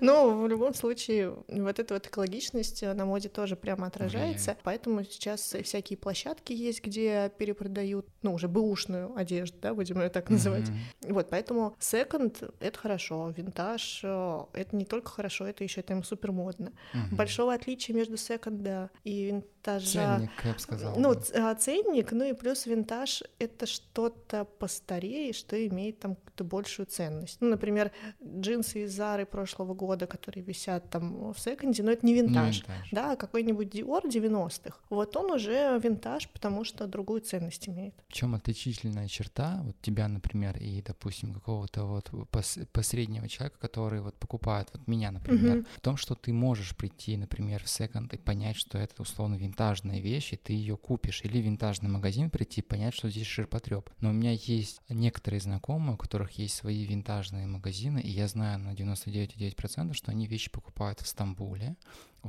но в любом случае вот эта вот экологичность на моде тоже прямо отражается. Mm-hmm. Поэтому сейчас всякие всякие площадки есть, где перепродают, ну, уже бэушную одежду, да, будем ее так называть. Mm-hmm. Вот, поэтому секонд — это хорошо, винтаж э, — это не только хорошо, это еще там супер модно. Mm-hmm. Большого отличия между секонда и винтажа... Ценник, я бы сказала. Ну, а, ценник, ну и плюс винтаж — это что-то постарее, что имеет там какую-то большую ценность. Ну, например, джинсы из Зары прошлого года, которые висят там в секонде, но это не винтаж, не винтаж. да, а какой-нибудь Dior 90-х. Вот он уже винтаж, потому что другую ценность имеет. В чем отличительная черта вот тебя, например, и, допустим, какого-то вот пос- посреднего человека, который вот покупает, вот меня, например, uh-huh. в том, что ты можешь прийти, например, в секонд и понять, что это условно винтажная вещь, и ты ее купишь, или в винтажный магазин прийти и понять, что здесь ширпотреб. Но у меня есть некоторые знакомые, у которых есть свои винтажные магазины, и я знаю на 99,9%, что они вещи покупают в Стамбуле,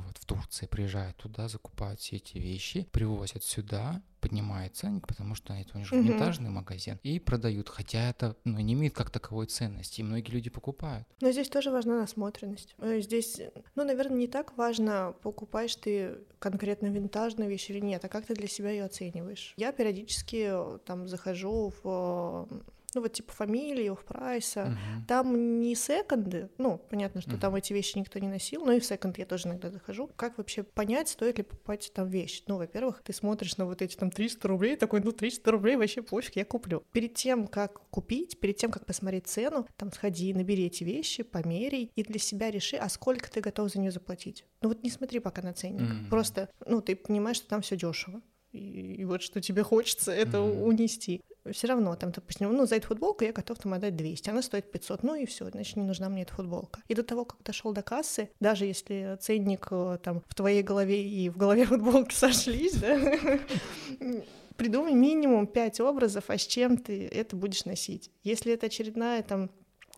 вот в Турции приезжают туда, закупают все эти вещи, привозят сюда, поднимают ценник, потому что это у них же винтажный магазин, и продают, хотя это ну, не имеет как таковой ценности, и многие люди покупают. Но здесь тоже важна насмотренность. Э, здесь, ну, наверное, не так важно, покупаешь ты конкретно винтажную вещь или нет, а как ты для себя ее оцениваешь. Я периодически э, там захожу в ну вот типа фамилии, в прайса, uh-huh. там не секонды, ну, понятно, что uh-huh. там эти вещи никто не носил, но и в секонд я тоже иногда захожу. Как вообще понять, стоит ли покупать там вещь? Ну, во-первых, ты смотришь на вот эти там 300 рублей, такой, ну, 300 рублей вообще пофиг, я куплю. Перед тем, как купить, перед тем, как посмотреть цену, там сходи, набери эти вещи, померяй и для себя реши, а сколько ты готов за нее заплатить. Ну вот не смотри пока на ценник, uh-huh. просто, ну, ты понимаешь, что там все дешево. И, и вот что тебе хочется это mm-hmm. унести все равно там, допустим, ну, за эту футболку я готов там отдать 200, она стоит 500, ну и все, значит, не нужна мне эта футболка. И до того, как дошел до кассы, даже если ценник э, там в твоей голове и в голове футболки сошлись, да, придумай минимум 5 образов, а с чем ты это будешь носить. Если это очередная там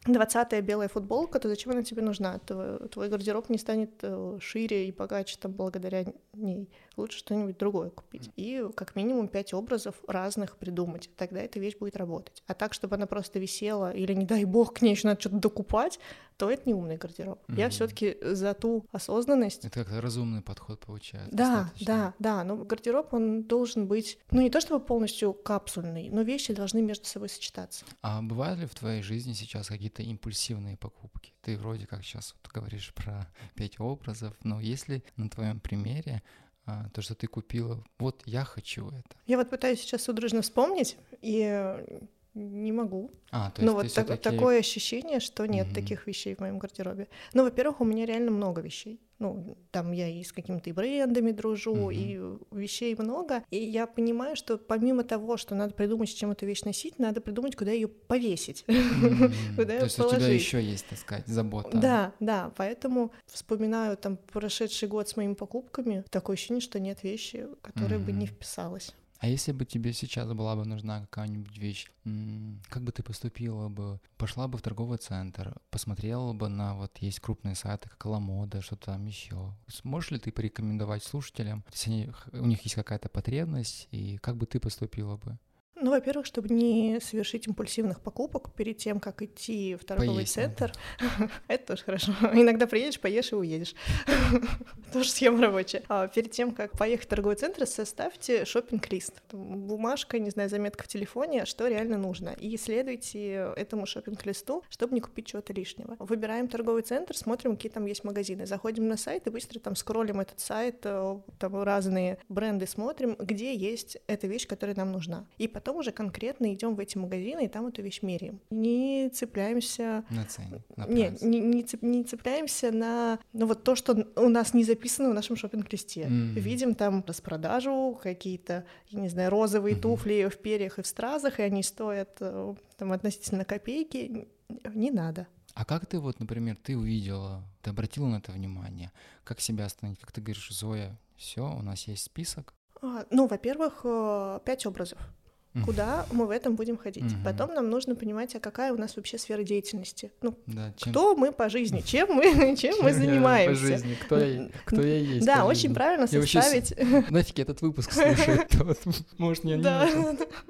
двадцатая белая футболка, то зачем она тебе нужна? Твой, твой гардероб не станет э, шире и богаче там благодаря ней лучше что-нибудь другое купить. И как минимум пять образов разных придумать. Тогда эта вещь будет работать. А так, чтобы она просто висела, или, не дай бог, к ней еще надо что-то докупать, то это не умный гардероб. Mm-hmm. Я все-таки за ту осознанность. Это как разумный подход получается. Да, достаточно. да, да. Но гардероб, он должен быть, ну, не то чтобы полностью капсульный, но вещи должны между собой сочетаться. А бывают ли в твоей жизни сейчас какие-то импульсивные покупки? Ты вроде как сейчас вот говоришь про пять образов, но если на твоем примере а, то, что ты купила. Вот я хочу это. Я вот пытаюсь сейчас судорожно вспомнить, и Не могу. А, то Ну есть вот ты так- всё-таки- такое ощущение, что нет Мгм. таких вещей в моем гардеробе. Ну, во-первых, у меня реально много вещей. Ну, там я и с какими-то брендами дружу, Мгм. и вещей много. И я понимаю, что помимо того, что надо придумать, с чем эту вещь носить, надо придумать, куда ее повесить. Куда То её есть у тебя положить. еще есть, так сказать, забота. Да, да, поэтому вспоминаю там прошедший год с моими покупками, такое ощущение, что нет вещи, которая бы не вписалась. А если бы тебе сейчас была бы нужна какая-нибудь вещь, как бы ты поступила бы? Пошла бы в торговый центр, посмотрела бы на вот есть крупные сайты, как Ламода, что там еще. Сможешь ли ты порекомендовать слушателям, если они- у них есть какая-то потребность, и как бы ты поступила бы? Ну, во-первых, чтобы не совершить импульсивных покупок перед тем, как идти в торговый Поесть центр. Это тоже хорошо. Иногда приедешь, поешь и уедешь. Тоже схема рабочая. А перед тем, как поехать в торговый центр, составьте шопинг лист Бумажка, не знаю, заметка в телефоне, что реально нужно. И следуйте этому шопинг листу чтобы не купить чего-то лишнего. Выбираем торговый центр, смотрим, какие там есть магазины. Заходим на сайт и быстро там скроллим этот сайт, э, там разные бренды смотрим, где есть эта вещь, которая нам нужна. И потом уже конкретно идем в эти магазины и там эту вещь меряем. Не цепляемся На цене, на не, прайс. не, не, цеп- не цепляемся на ну, вот то, что у нас не записано в нашем шопинг-листе. Мгм. Видим там распродажу, какие-то, я не знаю, розовые Мгм. туфли в перьях и в стразах, и они стоят э, там относительно копейки. Не надо. А как ты вот, например, ты увидела, ты обратила на это внимание, как себя остановить? Как ты говоришь, Зоя, все, у нас есть список? А, Ну, во-первых, э, пять образов. Куда мы в этом будем ходить? Мгм. Потом нам нужно понимать, а какая у нас вообще сфера деятельности. Ну, Да, чем кто мы по жизни, чем мы, чем чем мы занимаемся. По жизни, кто я, кто я есть. Да, очень жизни. правильно Я составить. Нафиг я этот выпуск слушает, может, не да.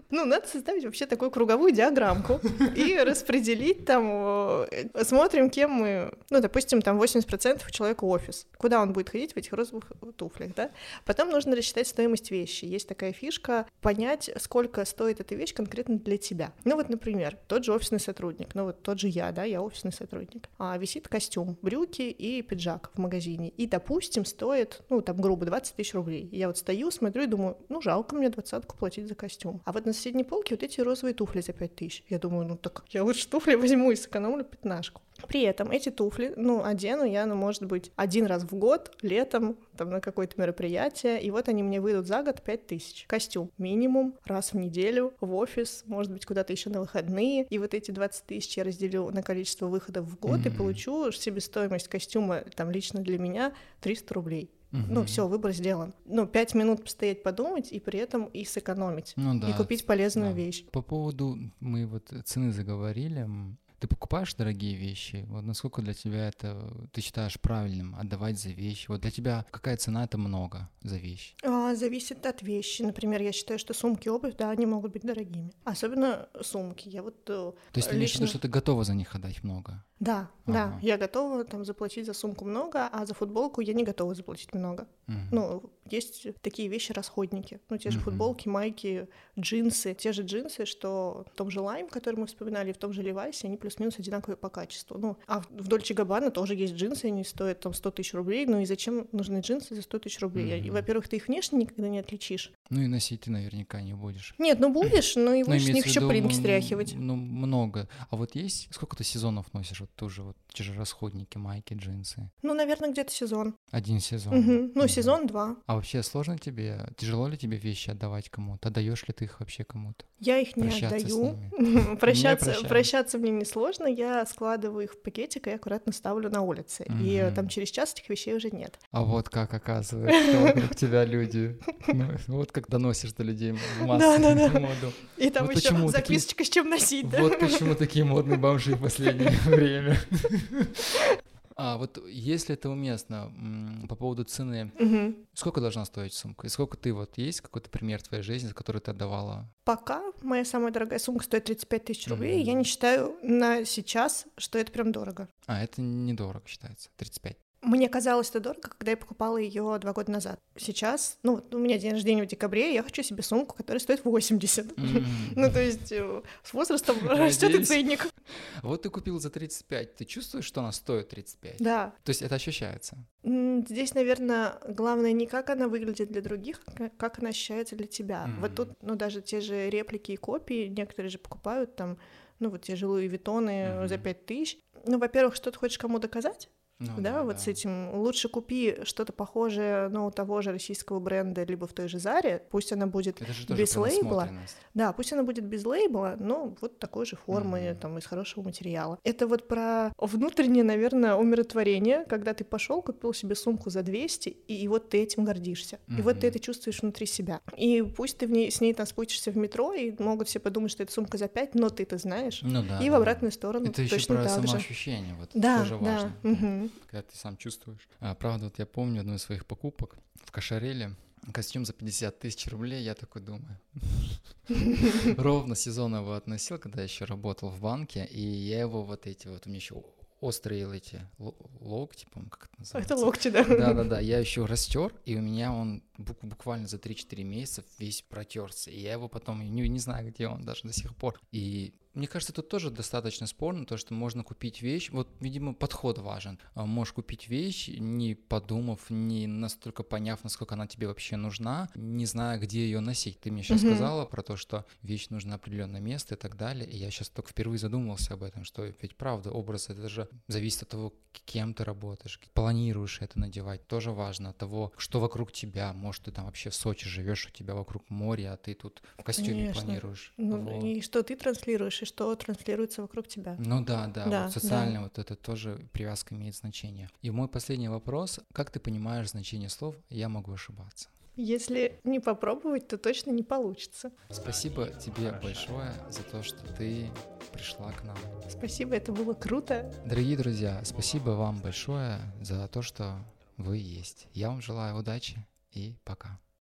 ну надо составить вообще такую круговую диаграммку и распределить там, э, смотрим, кем мы, ну, допустим, там 80% у человека офис, куда он будет ходить в этих розовых туфлях, да? Потом нужно рассчитать стоимость вещи. Есть такая фишка, понять, сколько стоит эта вещь конкретно для тебя. Ну вот, например, тот же офисный сотрудник, ну вот тот же я, да, я офисный сотрудник, а висит костюм, брюки и пиджак в магазине, и, допустим, стоит, ну, там, грубо, 20 тысяч рублей. Я вот стою, смотрю и думаю, ну, жалко мне двадцатку платить за костюм. А вот на соседней полке вот эти розовые туфли за 5 тысяч. Я думаю, ну, так я лучше туфли возьму и сэкономлю пятнашку. При этом эти туфли, ну, одену я, ну, может быть, один раз в год, летом, там, на какое-то мероприятие, и вот они мне выйдут за год 5 тысяч. Костюм минимум, раз в неделю, в офис, может быть, куда-то еще на выходные, и вот эти 20 тысяч я разделю на количество выходов в год и Мгм. получу себестоимость костюма, там, лично для меня 300 рублей. Ну, Мгм. все, выбор сделан. Ну, пять минут постоять, подумать, и при этом и сэкономить. Ну да. и купить полезную да. вещь. По поводу, мы вот цены заговорили, ты покупаешь дорогие вещи? Вот насколько для тебя это, ты считаешь правильным отдавать за вещи? Вот для тебя какая цена это много за вещь? А, зависит от вещи. Например, я считаю, что сумки, обувь, да, они могут быть дорогими. Особенно сумки. Я вот э, То есть виду, лично... что ты готова за них отдать много? Да, да, Ага. я готова там заплатить за сумку много, а за футболку я не готова заплатить много. Мгм. Ну, есть такие вещи расходники. Ну, те же Мгм. футболки, майки, джинсы. Те же джинсы, что в том же Лайм, который мы вспоминали, в том же Левайсе, они плюс-минус одинаковые по качеству. Ну, а в Дольче Габбана тоже есть джинсы, они стоят там 100 тысяч рублей. Ну и зачем нужны джинсы за 100 тысяч рублей? Мгм. Во-первых, ты их внешне никогда не отличишь. Ну и носить ты наверняка не будешь. Нет, ну будешь, но и Ну, будешь с них виду, принт м, стряхивать. Ну, много. А вот есть, сколько ты сезонов носишь? Вот тоже вот те же расходники, майки, джинсы. Ну, наверное, где-то сезон. Один сезон. Ну, Мгм. сезон-два. А вообще сложно тебе, тяжело ли тебе вещи отдавать кому-то? Отдаешь ли ты их вообще кому-то? Я их не Прощаться отдаю. Прощаться, прощаться мне несложно. Я складываю их в пакетик и аккуратно ставлю на улице. И э, Мгм. там через час этих вещей уже нет. А вот как оказывается, вокруг тебя люди. Ну, Вот как доносишь до людей массовую моду. И там еще записочка, с чем носить? Вот почему такие модные бомжи в последнее время. А вот если это уместно, по поводу цены, Мгм. сколько должна стоить сумка? И сколько ты вот есть какой-то пример твоей жизни, за который ты отдавала? Пока моя самая дорогая сумка стоит 35 тысяч рублей, Мгм. я не считаю на сейчас, что это прям дорого. А, это недорого считается, 35. Мне казалось это дорого, когда я покупала ее два года назад. Сейчас, ну, у меня день рождения в декабре, я хочу себе сумку, которая стоит 80. Ну, то есть э, с возрастом растет и ценник. Вот ты купил за 35, ты чувствуешь, что она стоит 35? Да. То есть это ощущается? Здесь, наверное, главное не как она выглядит для других, а как она ощущается для тебя. Вот тут, ну, даже те же реплики и копии, некоторые же покупают там, ну, вот те же Луи Виттоны за 5 тысяч. Ну, во-первых, что ты хочешь кому доказать? Ну, да, да, вот да. с этим. Лучше купи что-то похожее, ну, у того же российского бренда, либо в той же Заре, пусть она будет без лейбла. Да, пусть она будет без лейбла, но вот такой же формы, mm-hmm. там, из хорошего материала. Это вот про внутреннее, наверное, умиротворение, когда ты пошел, купил себе сумку за 200, и, и вот ты этим гордишься. Mm-hmm. И вот ты это чувствуешь внутри себя. И пусть ты в ней, с ней там спустишься в метро, и могут все подумать, что это сумка за 5, но ты это знаешь. Ну, да, и да. в обратную сторону это точно еще про так самоощущение, же. вот да, тоже важно. Да. Угу когда ты сам чувствуешь. А, правда, вот я помню одну из своих покупок в Кошареле, костюм за 50 тысяч рублей, я такой думаю. Ровно сезон его относил, когда я еще работал в банке, и я его вот эти вот, у меня еще острые эти локти, по-моему, как это называется. Это локти, да? Да-да-да, я еще растер, и у меня он буквально за 3-4 месяца весь протерся, и я его потом не, не знаю, где он даже до сих пор. И мне кажется, тут тоже достаточно спорно, то, что можно купить вещь, вот, видимо, подход важен. А, можешь купить вещь, не подумав, не настолько поняв, насколько она тебе вообще нужна, не зная, где ее носить. Ты мне сейчас mm-hmm. сказала про то, что вещь нужна определенное место и так далее, и я сейчас только впервые задумался об этом, что ведь правда, образ это же зависит от того, кем ты работаешь, планируешь это надевать, тоже важно, от того, что вокруг тебя, может, ты там вообще в Сочи живешь, у тебя вокруг море, а ты тут в костюме Конечно. планируешь. Ну, вот. И что ты транслируешь, и что транслируется вокруг тебя. Ну да, да, да вот социально да. вот это тоже привязка имеет значение. И мой последний вопрос, как ты понимаешь значение слов «я могу ошибаться»? Если не попробовать, то точно не получится. Спасибо тебе большое за то, что ты пришла к нам. Спасибо, это было круто. Дорогие друзья, спасибо вам большое за то, что вы есть. Я вам желаю удачи и пока.